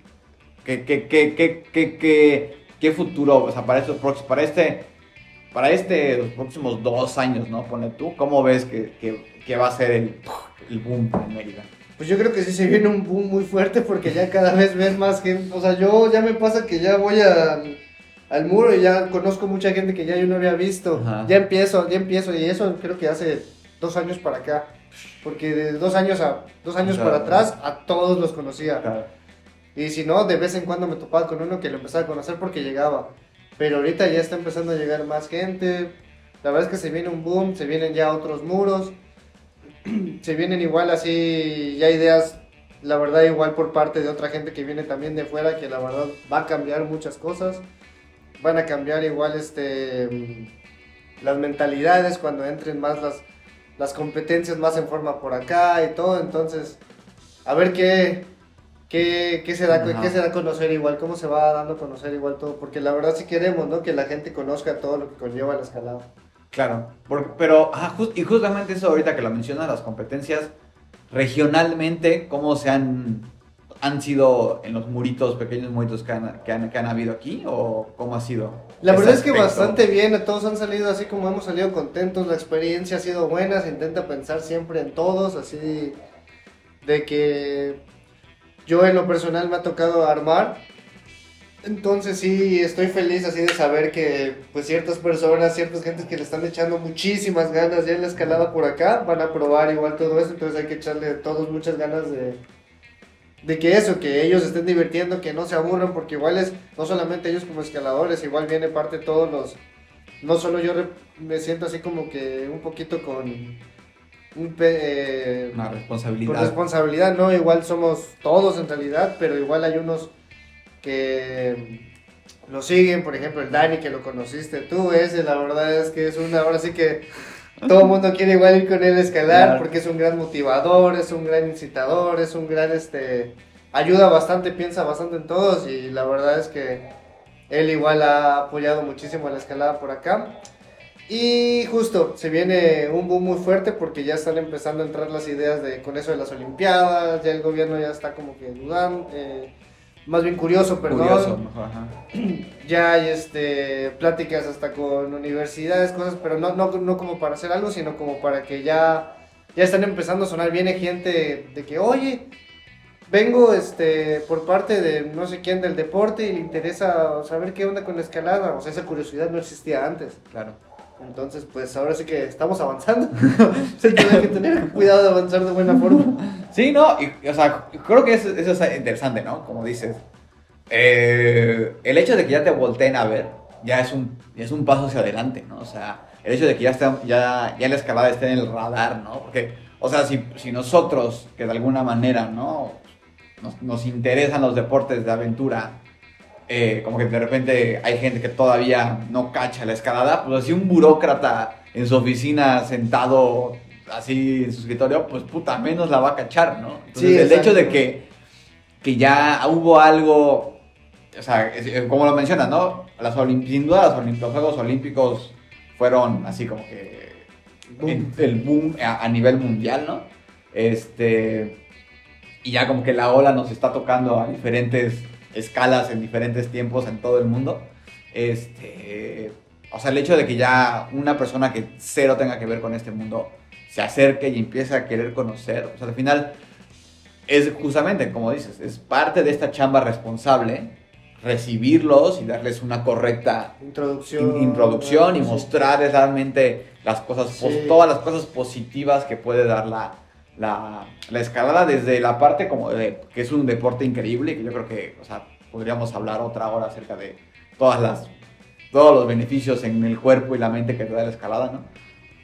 ¿Qué, qué, qué, qué, qué, qué, qué futuro, o sea, para, estos próximos, para este, para este, los próximos dos años, ¿no? Pone tú, ¿cómo ves que, que, que va a ser el, el boom en Mérida? Pues yo creo que sí se viene un boom muy fuerte porque ya cada vez ves más gente. O sea, yo ya me pasa que ya voy a- al muro y ya conozco mucha gente que ya yo no había visto. Ajá. Ya empiezo, ya empiezo. Y eso creo que hace dos años para acá. Porque de dos años a dos años Claro. para atrás a todos los conocía. Claro. Y si no, de vez en cuando me topaba con uno que lo empezaba a conocer porque llegaba. Pero ahorita ya está empezando a llegar más gente. La verdad es que se viene un boom, se vienen ya otros muros. se vienen igual así, ya ideas, la verdad igual por parte de otra gente que viene también de fuera, que la verdad va a cambiar muchas cosas. Van a cambiar igual este mm, las mentalidades cuando entren más las, las competencias más en forma por acá y todo. Entonces, a ver qué, qué, qué se da, Ajá. qué se da a conocer igual, cómo se va dando a conocer igual todo. Porque la verdad sí queremos, ¿no? Que la gente conozca todo lo que conlleva la escalada. Claro, por- pero y justamente eso ahorita que lo mencionas, las competencias regionalmente, ¿cómo se han, han sido en los muritos, pequeños muritos que han, que han, que han habido aquí? ¿O cómo ha sido? La verdad es que aspecto? bastante bien, todos han salido así como hemos salido contentos, la experiencia ha sido buena, se intenta pensar siempre en todos, así de que yo en lo personal me ha tocado armar, entonces sí estoy feliz así de saber que pues ciertas personas, ciertas gentes que le están echando muchísimas ganas ya en la escalada por acá, van a probar igual todo eso, entonces hay que echarle todos muchas ganas de, de que eso, que ellos estén divirtiendo, que no se aburran, porque igual es, no solamente ellos como escaladores, igual viene parte de todos los, no solo yo re- me siento así como que un poquito con un pe- eh, Una con responsabilidad. responsabilidad, no, igual somos todos en realidad, pero igual hay unos que lo siguen, por ejemplo el Dani que lo conociste tú, ese la verdad es que es una, ahora sí que todo el mundo quiere igual ir con él a escalar Claro. porque es un gran motivador, es un gran incitador, es un gran, este, ayuda bastante, piensa bastante en todos y la verdad es que él igual ha apoyado muchísimo a la escalada por acá. Y justo, se viene un boom muy fuerte porque ya están empezando a entrar las ideas de con eso de las Olimpiadas, ya el gobierno ya está como que dudando, eh, más bien curioso, perdón. Curioso, ajá. Ya hay este, pláticas hasta con universidades, cosas, pero no, no, no como para hacer algo, sino como para que ya, ya están empezando a sonar. Viene gente de que, oye, vengo este, por parte de no sé quién del deporte y le interesa saber qué onda con la escalada. O sea, esa curiosidad no existía antes. Claro. Entonces, pues ahora sí que estamos avanzando. sí que hay que tener cuidado de avanzar de buena forma. Sí, no, y, o sea, creo que eso, es interesante, ¿no? Como dices, eh, el hecho de que ya te volteen a ver ya es un, es un paso hacia adelante, ¿no? O sea, el hecho de que ya, esté, ya, ya la escalada esté en el radar, ¿no? Porque, o sea, si, si nosotros, que de alguna manera, ¿no? Nos, nos interesan los deportes de aventura, eh, como que de repente hay gente que todavía no cacha la escalada, pues así un burócrata en su oficina sentado así en su escritorio, pues puta, menos la va a cachar, ¿no? Entonces, Sí, el hecho de que, que ya hubo algo, o sea, eh, como lo mencionas, ¿no? Las sin duda los, Juegos Olímpicos fueron así como que Boom. el, el boom a, a nivel mundial, ¿no? Este, y ya como que la ola nos está tocando a diferentes escalas, en diferentes tiempos en todo el mundo. Este, o sea, el hecho de que ya una persona que cero tenga que ver con este mundo se acerque y empiece a querer conocer, o sea, al final es justamente, como dices, es parte de esta chamba responsable recibirlos y darles una correcta Introducción. in- introducción y mostrarles realmente las cosas, Sí. todas las cosas positivas que puede dar la, la, la escalada desde la parte como de que es un deporte increíble que yo creo que, o sea, podríamos hablar otra hora acerca de todas las, todos los beneficios en el cuerpo y la mente que te da la escalada, ¿no?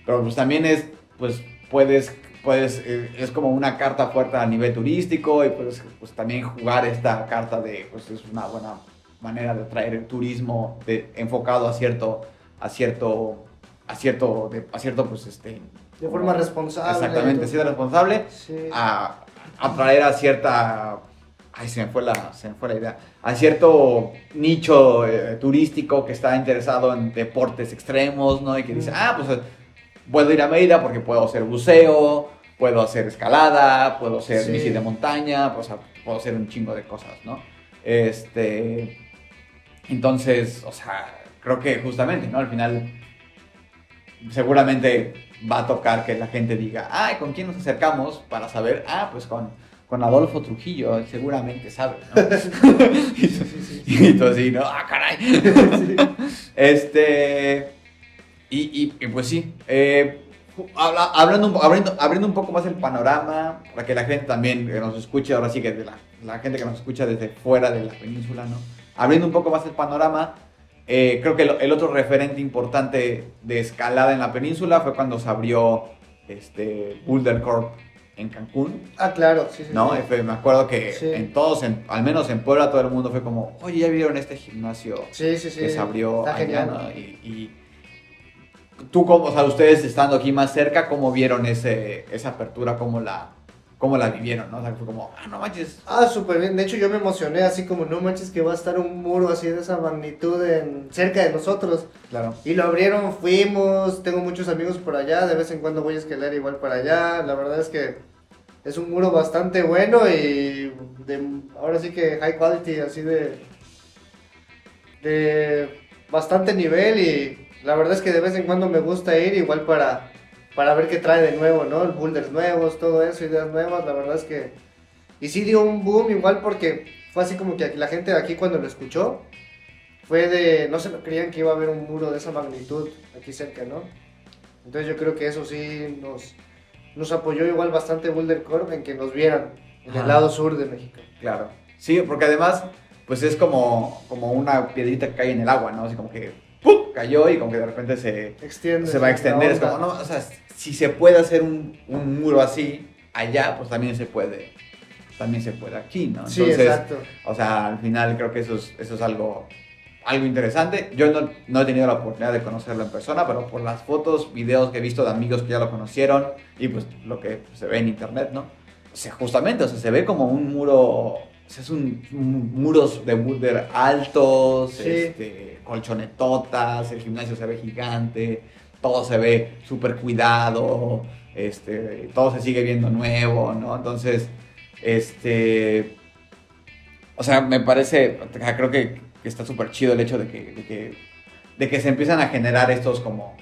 Pero pues también es, pues puedes, puedes, eh, es como una carta fuerte a nivel turístico y puedes pues también jugar esta carta de, pues es una buena manera de traer el turismo enfocado a cierto, a cierto, a cierto, de- a cierto, pues este... De forma responsable. Exactamente, ser responsable Sí. a atraer a cierta ay se me fue la se me fue la idea a cierto nicho eh, turístico que está interesado en deportes extremos no y que dice ah pues puedo ir a Mérida porque puedo hacer buceo puedo hacer escalada puedo hacer Sí. bici de montaña pues, puedo hacer un chingo de cosas no este entonces o sea creo que justamente no al final seguramente va a tocar que la gente diga, ay, ¿con quién nos acercamos? Para saber, ah, pues con, con Adolfo Trujillo, él seguramente sabe, ¿no? y, tú- y tú así, ¿no? Ah, caray. Este, y, y- y pues sí, eh, habla- hablando, abriendo, abriendo un poco más el panorama, para que la gente también que nos escuche, ahora sí que de la, la gente que nos escucha desde fuera de la península, ¿no? Abriendo un poco más el panorama, eh, creo que el, el otro referente importante de escalada en la península fue cuando se abrió este, Boulder Corp en Cancún. Ah, claro, sí, sí. ¿no? sí. Fue- me acuerdo que Sí. en todos, en- al menos en Puebla, todo el mundo fue como, oye, ¿ya vieron este gimnasio Sí, sí, sí. que se abrió Está allá, genial. ¿no? Y, y tú, como, o sea, ustedes estando aquí más cerca, ¿cómo vieron ese, esa apertura? ¿Cómo la, cómo la vivieron? ¿no? O sea, fue como, ah, no manches. Ah, súper bien. De hecho, yo me emocioné así como, no manches que va a estar un muro así de esa magnitud en, cerca de nosotros. Claro. Y lo abrieron, fuimos, tengo muchos amigos por allá, de vez en cuando voy a escalar igual para allá. La verdad es que es un muro bastante bueno y de, ahora sí que high quality, así de, de bastante nivel y la verdad es que de vez en cuando me gusta ir igual para, para ver qué trae de nuevo, ¿no? El boulders nuevos, todo eso, ideas nuevas, la verdad es que... Y sí dio un boom igual porque fue así como que la gente de aquí cuando lo escuchó fue de, no se lo creían que iba a haber un muro de esa magnitud aquí cerca, ¿no? Entonces yo creo que eso sí nos, nos apoyó igual bastante Boulder Corp en que nos vieran en Ajá. el lado sur de México. Claro. Sí, porque además, pues es como, como una piedrita que cae en el agua, ¿no? Así como que. Cayó y como que de repente se, Extiende. se va a extender. Es como, no, o sea, si se puede hacer un, un muro así allá, pues también se puede. También se puede aquí, ¿no? Sí, Entonces, exacto. o sea, al final creo que eso es, eso es algo, algo interesante. Yo no, no he tenido la oportunidad de conocerlo en persona, pero por las fotos, videos que he visto de amigos que ya lo conocieron y pues lo que se ve en internet, ¿no? O sea, justamente, o sea, se ve como un muro, o sea, es un, un- muros de boulder altos, Sí. este, colchonetotas, el gimnasio se ve gigante, todo se ve súper cuidado, este, todo se sigue viendo nuevo, ¿no? Entonces, este, o sea, me parece, creo que, que está súper chido el hecho de que, de que, de que se empiezan a generar estos como,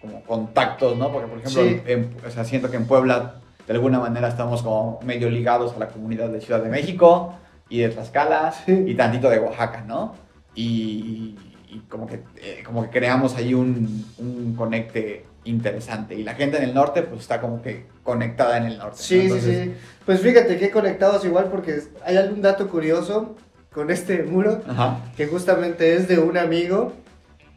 como contactos, ¿no? Porque, por ejemplo, Sí. en- o sea, siento que en Puebla, de alguna manera, estamos como medio ligados a la comunidad de Ciudad de México y de Tlaxcala Sí. y tantito de Oaxaca, ¿no? Y, y como, que, eh, como que creamos ahí un, un conecte interesante. Y la gente en el norte pues está como que conectada en el norte. ¿no? Sí, Entonces, sí, sí. Pues fíjate que conectados igual porque hay algún dato curioso con este muro Ajá. que justamente es de un amigo,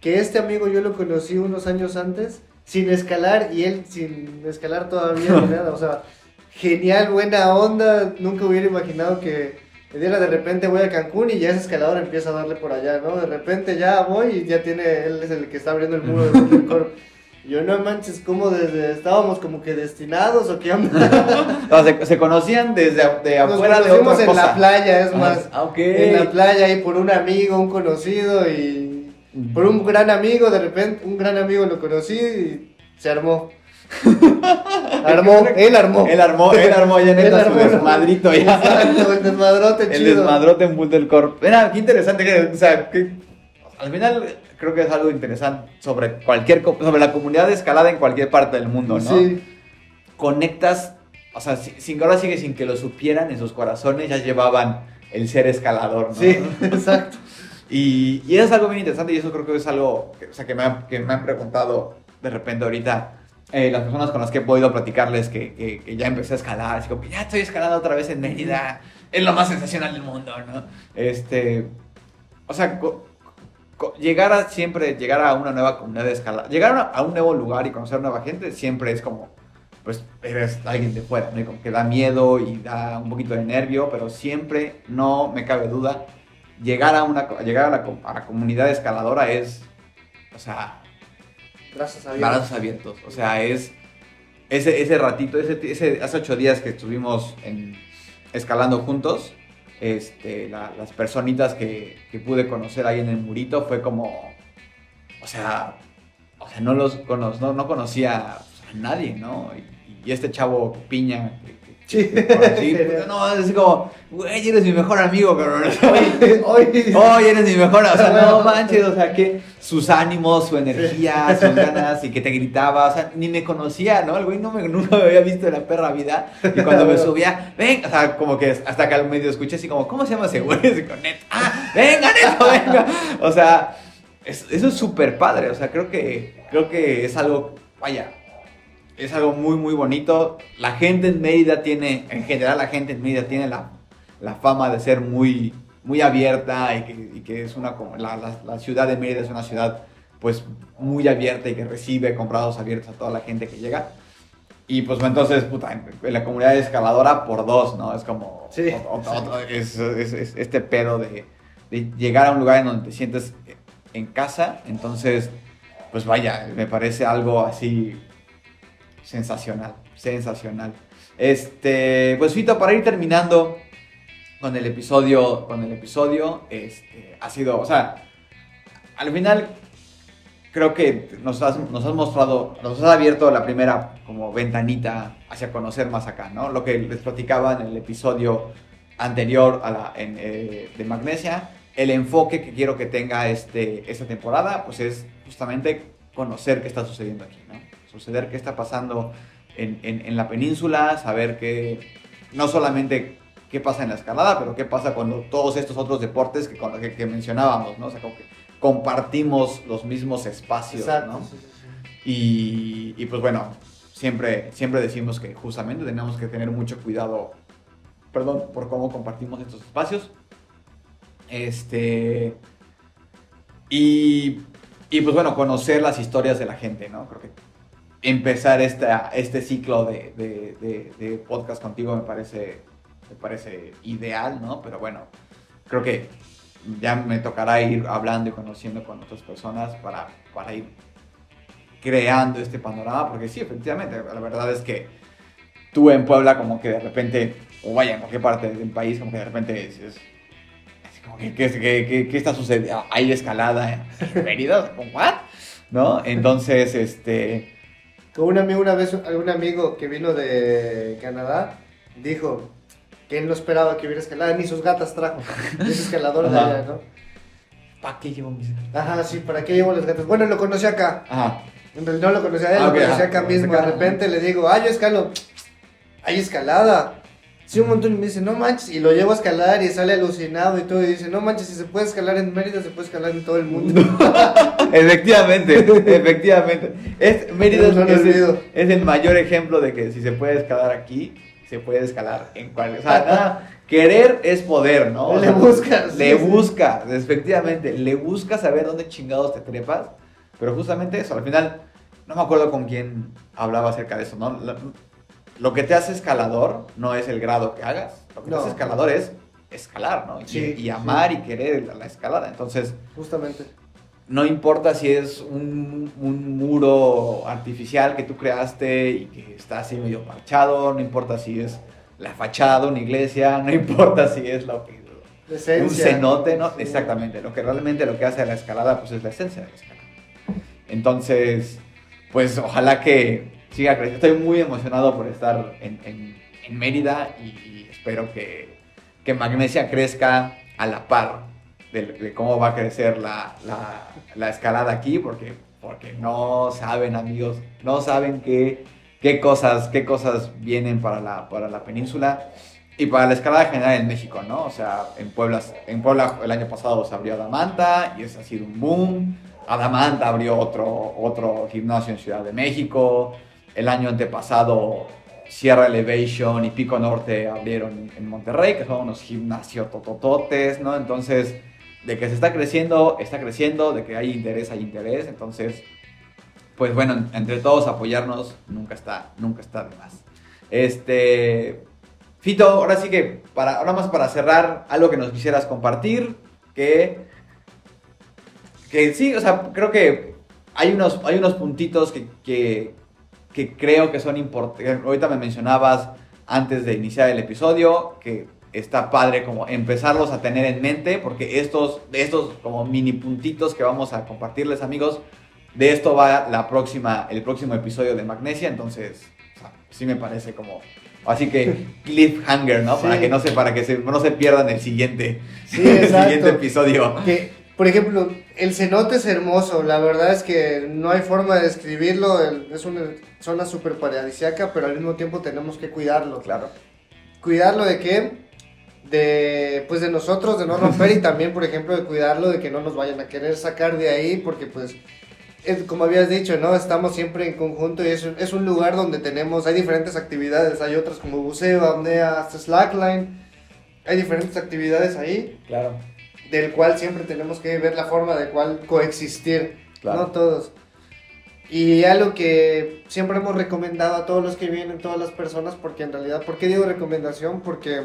que este amigo yo lo conocí unos años antes sin escalar y él sin escalar todavía ni nada, o sea, genial, buena onda, nunca hubiera imaginado que me diera de repente voy a Cancún y ya ese escalador empieza a darle por allá, ¿no? De repente ya voy y ya tiene, él es el que está abriendo el muro de Boulder Corp. Y Yo no manches, como desde, estábamos como que destinados o qué onda. No, se, se conocían desde a- de Nos afuera de conocimos otra en cosa. la playa, es Ah, más. ah, ok. En la playa ahí por un amigo, un conocido y por un gran amigo, de repente un gran amigo lo conocí y se armó. armó, él armó. Él armó, él armó ya neta su desmadrito ya. Exacto, el desmadrote El chido. desmadrote en Bull del Corp. Mira, qué interesante que, o sea, que al final creo que es algo interesante sobre cualquier, sobre la comunidad de escalada en cualquier parte del mundo, ¿no? Sí, Conectas, o sea, si- sin ahora sigue sin que lo supieran en sus corazones, ya llevaban el ser escalador, ¿no? sí, exacto. Y, y eso es algo bien interesante y eso creo que es algo que, o sea, que, me, han, que me han preguntado de repente ahorita eh, las personas con las que he podido platicarles que, que- que ya empecé a escalar, así como que ya estoy escalando otra vez en Mérida, es lo más sensacional del mundo, ¿no? Este, o sea, llegar a siempre, llegar a una nueva comunidad de escalada, llegar a, un nuevo lugar y conocer nueva gente siempre es como, pues eres alguien de fuera, ¿no? Y como que da miedo y da un poquito de nervio, pero siempre, no me cabe duda, llegar a, una, llegar la, a la comunidad escaladora es, o sea, Gracias a Dios. brazos abiertos. O sea, es ese, ese ratito, ese, ese, hace ocho días que estuvimos escalando juntos, este, la- las personitas que, que pude conocer ahí en el murito fue como, o sea, o sea no los no, no conocía a nadie, ¿no? Y, este chavo Piña Sí. conocí, pues, no, es como, güey, eres mi mejor amigo, cabrón. Hoy, eres mi mejor, o sea, no manches, o sea, que sus ánimos, su energía, sus ganas y que te gritaba, o sea, ni me conocía, ¿no? El güey no me, nunca me había visto en la perra vida y cuando me subía, ven, o sea, como que hasta que al medio escuché así como, ¿cómo se llama ese güey? Así con Neto, ah, venga, Neto, venga, o sea, es- eso es súper padre, o sea, creo que, creo que es algo, vaya, es algo muy, muy bonito. La gente en Mérida tiene, en general la gente en Mérida tiene la, la fama de ser muy, muy abierta y que, y que es una, como la, la- la ciudad de Mérida es una ciudad pues muy abierta y que recibe con brazos abiertos a toda la gente que llega. Y pues entonces, puta, la comunidad escaladora por dos, ¿no? Es como, Sí. es este pedo de, de llegar a un lugar en donde te sientes en casa. Entonces, pues vaya, me parece algo así sensacional, sensacional. Este, pues Fito, para ir terminando con el episodio, con el episodio, este, ha sido, o sea, al final creo que nos has, nos has mostrado, nos has abierto la primera como ventanita hacia conocer más acá, ¿no? Lo que les platicaba en el episodio anterior a la, eh, de Magnesia, el enfoque que quiero que tenga este, esta temporada, pues es justamente conocer qué está sucediendo aquí, ¿no? Suceder qué está pasando en, en- en la península, saber que no solamente qué pasa en la escalada, pero qué pasa con todos estos otros deportes que, con- que, que mencionábamos, ¿no? O sea, como que compartimos los mismos espacios, Exacto. ¿no? sí, sí, sí. Y, y, pues bueno, siempre, siempre decimos que justamente tenemos que tener mucho cuidado, perdón, por cómo compartimos estos espacios. Este. Y, y pues bueno, conocer las historias de la gente, ¿no? Creo que empezar esta, este ciclo de, de- de- de podcast contigo me parece, me parece ideal, ¿no? Pero bueno, creo que ya me tocará ir hablando y conociendo con otras personas para, para ir creando este panorama, porque sí, efectivamente, la verdad es que tú en Puebla como que de repente, o vaya, en cualquier parte del país, como que de repente dices, así como que, ¿qué, qué- qué- está sucediendo? ¿Hay escalada en Mérida? ¿Con what? ¿No? Entonces, este... Con un amigo una vez, algún amigo que vino de Canadá, dijo que él no esperaba que hubiera escalada, ni sus gatas trajo. Es escalador de allá, ¿no? ¿Para qué llevo mis... Ajá, sí, ¿para qué llevo las gatas? Bueno, lo conocí acá. Ajá. En realidad no lo conocía a él, Ah, lo conocí acá conocí mismo. acá. De repente le digo, ah, yo escalo. Hay escalada. Sí, un montón y me dice, no manches, y lo llevo a escalar y sale alucinado y todo, y dice, no manches, si se puede escalar en Mérida, se puede escalar en todo el mundo. efectivamente, efectivamente. Es, Mérida No, no lo es, el, olvido. es el mayor ejemplo de que si se puede escalar aquí, se puede escalar en cualquier... O sea, nada, querer es poder, ¿no? Le buscas, Le sí, sí. busca, efectivamente, le busca saber dónde chingados te trepas, pero justamente eso, al final, no me acuerdo con quién hablaba acerca de eso, ¿no? Lo que te hace escalador no es el grado que hagas, lo que te No. hace escalador es escalar, ¿no? Y, Sí, y amar y querer la, la escalada, entonces Justamente. no importa si es un, un muro artificial que tú creaste y que está así medio parchado, no importa si es la fachada de una iglesia, no importa si es lo que, un cenote, ¿no? Sí. Exactamente, lo que realmente lo que hace a la escalada pues es la esencia de la escalada. Entonces, pues ojalá que siga creciendo. Estoy muy emocionado por estar en, Mérida y, espero que, que Magnesia crezca a la par de, cómo va a crecer la, la- la escalada aquí, porque, porque no saben, amigos, no saben qué, qué, cosas, qué cosas vienen para la, para la península. Y para la escalada general en México, ¿no? O sea, en Puebla, en Puebla el año pasado se abrió Adamanta y es ha sido un boom. Adamanta abrió otro, otro gimnasio en Ciudad de México. El año antepasado Sierra Elevation y Pico Norte abrieron en Monterrey, que son unos gimnasios totototes, ¿no? Entonces, de que se está creciendo, está creciendo, de que hay interés, hay interés. Entonces, pues bueno, entre todos apoyarnos nunca está, nunca está de más. Este, Fito, ahora sí que, para, ahora más para cerrar, algo que nos quisieras compartir, que, que sí, o sea, creo que hay unos, hay unos puntitos que, que, que creo que son importantes. Ahorita me mencionabas antes de iniciar el episodio que está padre como empezarlos a tener en mente, porque estos, de estos como mini puntitos que vamos a compartirles, amigos, de esto va la próxima, el próximo episodio de Magnesia, entonces, o sea, sí me parece como Así que cliffhanger, ¿no? Para que no se, para que se, no se pierdan el siguiente, Sí, el siguiente episodio. Que, por ejemplo, el cenote es hermoso, la verdad es que no hay forma de describirlo, es una zona súper paradisiaca, pero al mismo tiempo tenemos que cuidarlo. Claro. ¿Cuidarlo de qué? De, pues de nosotros, de no romper y también, por ejemplo, de cuidarlo de que no nos vayan a querer sacar de ahí, porque pues, es- como habías dicho, ¿no? Estamos siempre en conjunto y es, un- es un lugar donde tenemos, hay diferentes actividades, hay otras como buceo, apnea, hasta slackline, hay diferentes actividades ahí Claro. Del cual siempre tenemos que ver la forma de cual coexistir, Claro. no todos. Y algo que siempre hemos recomendado a todos los que vienen, todas las personas, porque en realidad, ¿por qué digo recomendación? Porque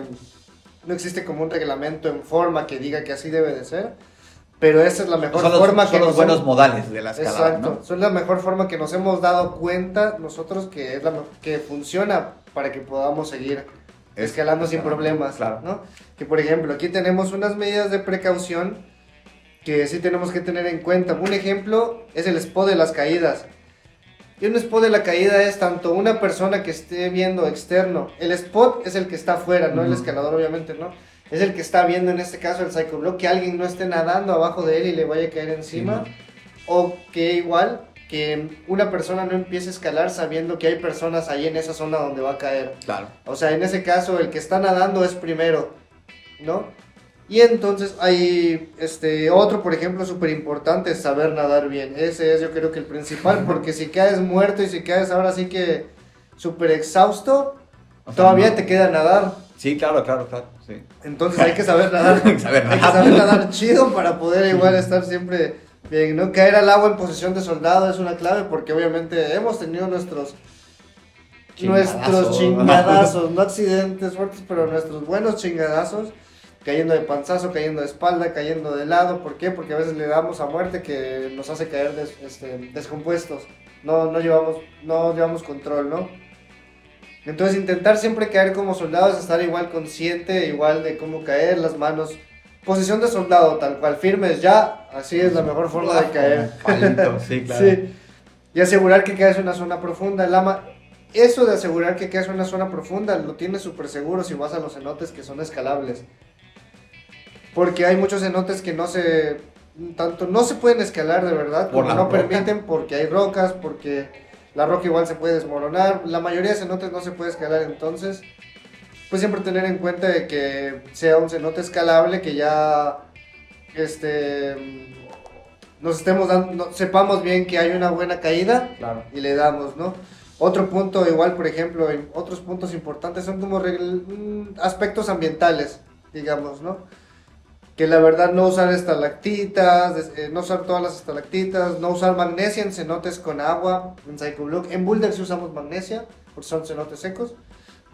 no existe como un reglamento en forma que diga que así debe de ser, pero esa es la mejor son los, forma son que los nos buenos hemos- modales de la escalada, Exacto, ¿no? son la mejor forma que nos hemos dado cuenta nosotros que es la que funciona para que podamos seguir escalando sin problemas, claro. ¿no? Que por ejemplo, aquí tenemos unas medidas de precaución que sí tenemos que tener en cuenta. Un ejemplo es el spot de las caídas. Y un spot de la caída es tanto una persona que esté viendo externo. El spot es el que está afuera, no el escalador, obviamente, ¿no? Es el que está viendo en este caso el psychoblock, que alguien no esté nadando abajo de él y le vaya a caer encima. Sí, O que igual que una persona no empiece a escalar sabiendo que hay personas ahí en esa zona donde va a caer. Claro. O sea, en ese caso el que está nadando es primero, ¿no? Y entonces hay este otro, por ejemplo, súper importante, es saber nadar bien. Ese es yo creo que el principal, porque si caes muerto y si caes ahora sí que súper exhausto, O sea, todavía no- te queda nadar. Sí, claro, claro, claro. Sí. Entonces hay que saber nadar. Hay que saber Hay que nadar. saber nadar chido para poder igual estar siempre bien, ¿no? Caer al agua en posición de soldado es una clave porque obviamente hemos tenido nuestros nuestros Chingadazos. chingadazos, no accidentes fuertes, pero nuestros buenos chingadazos, cayendo de panzazo, cayendo de espalda, cayendo de lado, ¿por qué? Porque a veces le damos a muerte que nos hace caer des- este, descompuestos, no, no, llevamos, no llevamos control, ¿no? Entonces intentar siempre caer como soldados, estar igual consciente, igual de cómo caer, las manos, posición de soldado, tal cual, firmes ya, así es la mejor forma de caer. Palito, sí, claro. Sí. Y asegurar que caes en una zona profunda. El ama- Eso de asegurar que caes en una zona profunda lo tienes súper seguro si vas a los cenotes que son escalables. Porque hay muchos cenotes que no se. Tanto no se pueden escalar de verdad, Por como la no roca. permiten, porque hay rocas, porque la roca igual se puede desmoronar. La mayoría de cenotes no se puede escalar, entonces pues siempre tener en cuenta de que sea un cenote escalable, que ya este nos estemos dando, sepamos bien que hay una buena caída Claro. y le damos, ¿no? Otro punto, igual, por ejemplo, otros puntos importantes son como mm, aspectos ambientales, digamos, ¿no? Que la verdad no usar estalactitas, eh, no usar todas las estalactitas, no usar magnesia en cenotes con agua, en Psychoblock. En Boulder sí usamos magnesia, porque son cenotes secos,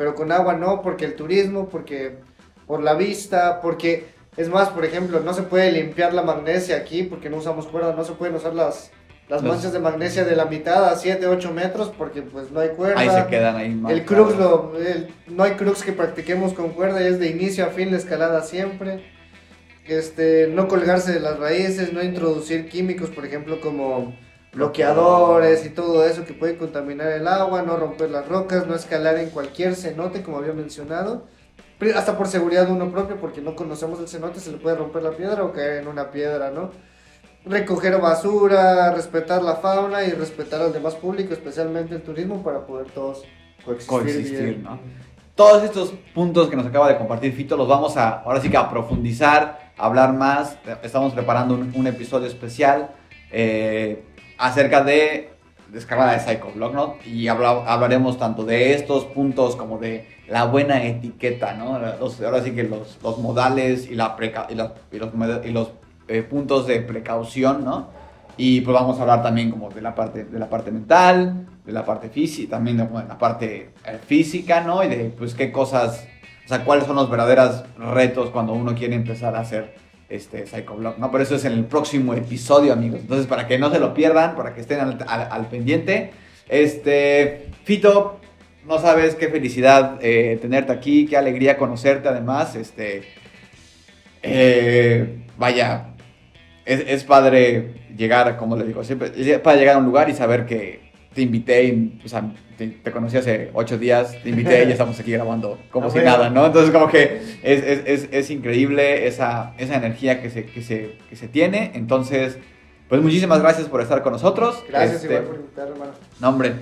pero con agua no, porque el turismo, porque por la vista, porque es más, por ejemplo, no se puede limpiar la magnesia aquí porque no usamos cuerda, no se pueden usar las, las Los- manchas de magnesia de la mitad a 7, 8 metros porque pues no hay cuerda. Ahí se quedan ahí El marcados. crux, lo- el- no hay crux que practiquemos con cuerda, y es de inicio a fin la escalada siempre. Este, no colgarse de las raíces, no introducir químicos, por ejemplo, como bloqueadores y todo eso que puede contaminar el agua, no romper las rocas, no escalar en cualquier cenote, como había mencionado. Hasta por seguridad uno propio, porque no conocemos el cenote, se le puede romper la piedra o caer en una piedra, ¿no? Recoger basura, respetar la fauna y respetar al demás público, especialmente el turismo, para poder todos coexistir, Coexistir, bien. ¿no? Todos estos puntos que nos acaba de compartir Fito los vamos a, ahora sí que a profundizar, a hablar más. Estamos preparando un, un episodio especial eh, acerca de descarga de Psychoblock, ¿no? Y habla- hablaremos tanto de estos puntos como de la buena etiqueta, ¿no? Los- ahora sí que los, los modales y, la preca- y y los, y los, eh, puntos de precaución, ¿no? Y pues vamos a hablar también como de la parte, de la parte mental, de la parte física, también de, la parte eh, física, ¿no? Y de pues qué cosas, o sea, cuáles son los verdaderos retos cuando uno quiere empezar a hacer este Psychoblog, ¿no? Pero eso es en el próximo episodio, amigos. Entonces, para que no se lo pierdan, para que estén al, pendiente. Este, Fito, no sabes qué felicidad eh, tenerte aquí, qué alegría conocerte además. Este, eh, vaya, es, es padre llegar, como le digo, siempre, padre llegar a un lugar y saber que te invité, y, o sea, te, te conocí hace ocho días, te invité y ya estamos aquí grabando como Ah, si nada, ¿no? Entonces como que es, es, es, es increíble esa, esa energía que se, que, se, que se tiene. Entonces, pues muchísimas gracias por estar con nosotros. Gracias Este, igual por invitar, hermano. no, hombre.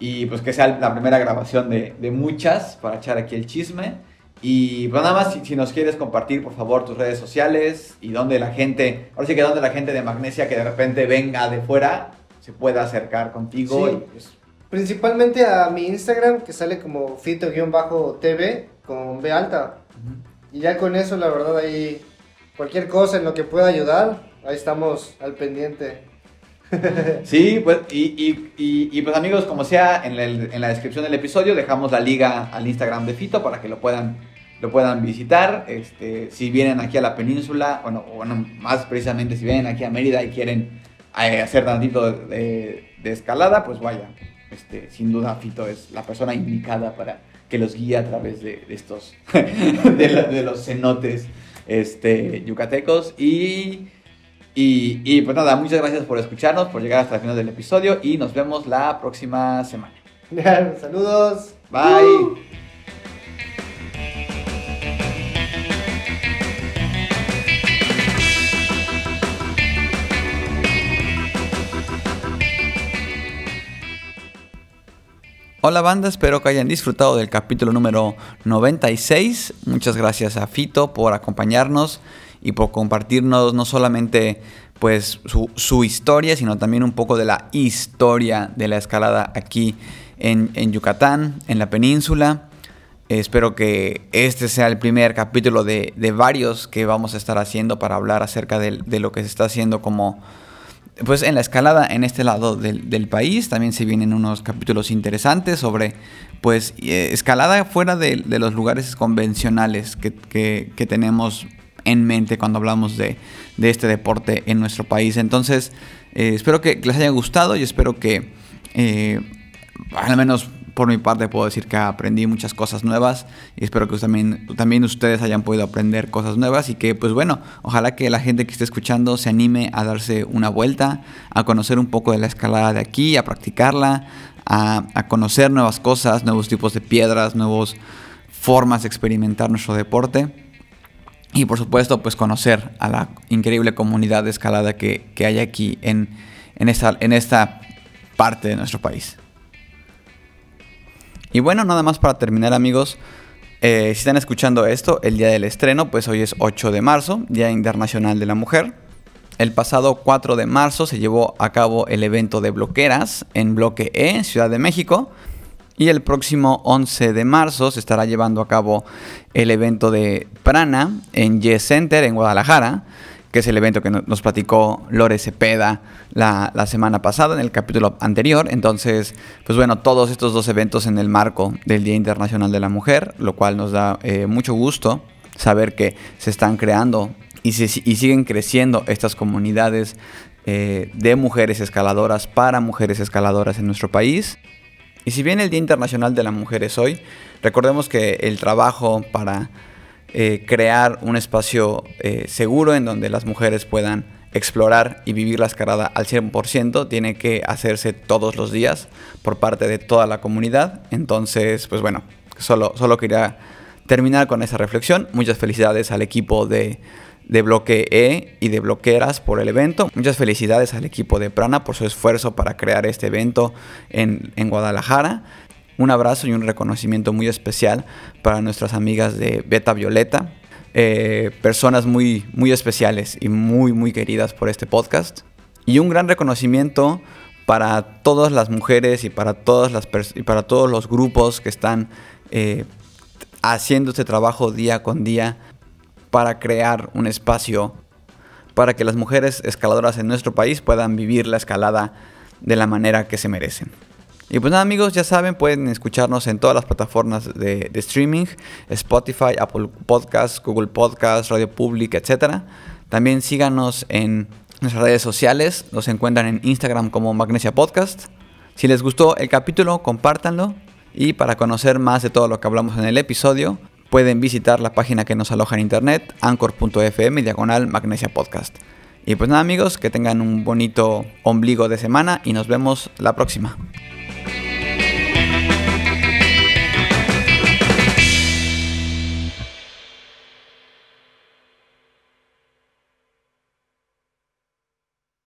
Y pues que sea la primera grabación de, de muchas para echar aquí el chisme. Y pues nada más, si, si nos quieres compartir, por favor, tus redes sociales y donde la gente, ahora sí que donde la gente de Magnesia que de repente venga de fuera, se pueda acercar contigo. Sí. Y pues, Principalmente a mi Instagram, que sale como fito-tv con B alta. Y ya con eso, la verdad, ahí cualquier cosa en lo que pueda ayudar, ahí estamos al pendiente. Sí, pues, y, y- y- y, pues amigos, como sea, en, el- en la descripción del episodio dejamos la liga al Instagram de Fito para que lo puedan, lo puedan visitar. Este, si vienen aquí a la península, bueno, bueno, más precisamente si vienen aquí a Mérida y quieren hacer tantito de, de escalada, pues vaya. Este, sin duda Fito es la persona indicada para que los guíe a través de, de estos, de, la- de los cenotes este, yucatecos. Y... Y, y, pues nada, muchas gracias por escucharnos, por llegar hasta el final del episodio y nos vemos la próxima semana. Saludos. Bye. Hola banda, espero que hayan disfrutado del capítulo número 96. Muchas gracias a Fito por acompañarnos y por compartirnos no solamente pues su, historia, sino también un poco de la historia de la escalada aquí en, en Yucatán, en la península. Espero que este sea el primer capítulo de, de varios que vamos a estar haciendo para hablar acerca del- de, lo que se está haciendo como pues en la escalada en este lado del, del país. También se vienen unos capítulos interesantes sobre pues eh, escalada fuera de, los lugares convencionales que, que- que tenemos en mente cuando hablamos de, de este deporte en nuestro país. Entonces, eh, espero que les haya gustado y espero que eh, al menos por mi parte puedo decir que aprendí muchas cosas nuevas y espero que también, también ustedes hayan podido aprender cosas nuevas y que pues bueno, ojalá que la gente que esté escuchando se anime a darse una vuelta, a conocer un poco de la escalada de aquí, a practicarla, a, conocer nuevas cosas, nuevos tipos de piedras, nuevas formas de experimentar nuestro deporte. Y por supuesto, pues conocer a la increíble comunidad de escalada que, hay aquí en esta parte de nuestro país. Y bueno, nada más para terminar amigos, Eh, si están escuchando esto, el día del estreno, pues hoy es 8 de marzo, Día Internacional de la Mujer. El pasado 4 de marzo se llevó a cabo el evento de bloqueras en Bloque E, Ciudad de México. Y el próximo 11 de marzo se estará llevando a cabo el evento de Prana en Yes Center en Guadalajara, que es el evento que nos platicó Lore Cepeda la, semana pasada en el capítulo anterior. Entonces, pues bueno, todos estos dos eventos en el marco del Día Internacional de la Mujer, lo cual nos da eh, mucho gusto saber que se están creando y, se, y siguen creciendo estas comunidades eh, de mujeres escaladoras para mujeres escaladoras en nuestro país. Y si bien el Día Internacional de la Mujer es hoy, recordemos que el trabajo para eh, crear un espacio eh, seguro en donde las mujeres puedan explorar y vivir la escalada al 100% tiene que hacerse todos los días por parte de toda la comunidad. Entonces, pues bueno, solo, solo quería terminar con esa reflexión. Muchas felicidades al equipo de, de Bloque E y de Bloqueras por el evento. Muchas felicidades al equipo de Prana por su esfuerzo para crear este evento en, en Guadalajara. Un abrazo y un reconocimiento muy especial para nuestras amigas de Beta Violeta, eh, personas muy, muy especiales y muy, muy queridas por este podcast. Y un gran reconocimiento para todas las mujeres y para, todos los grupos que están eh, haciendo este trabajo día con día para crear un espacio para que las mujeres escaladoras en nuestro país puedan vivir la escalada de la manera que se merecen. Y pues nada amigos, ya saben, pueden escucharnos en todas las plataformas de, streaming, Spotify, Apple Podcasts, Google Podcasts, Radio Public, etc. También síganos en nuestras redes sociales, nos encuentran en Instagram como Magnesia Podcast. Si les gustó el capítulo, compártanlo. Y para conocer más de todo lo que hablamos en el episodio, pueden visitar la página que nos aloja en internet, anchor.fm diagonal Magnesia Podcast. Y pues nada amigos, que tengan un bonito ombligo de semana y nos vemos la próxima.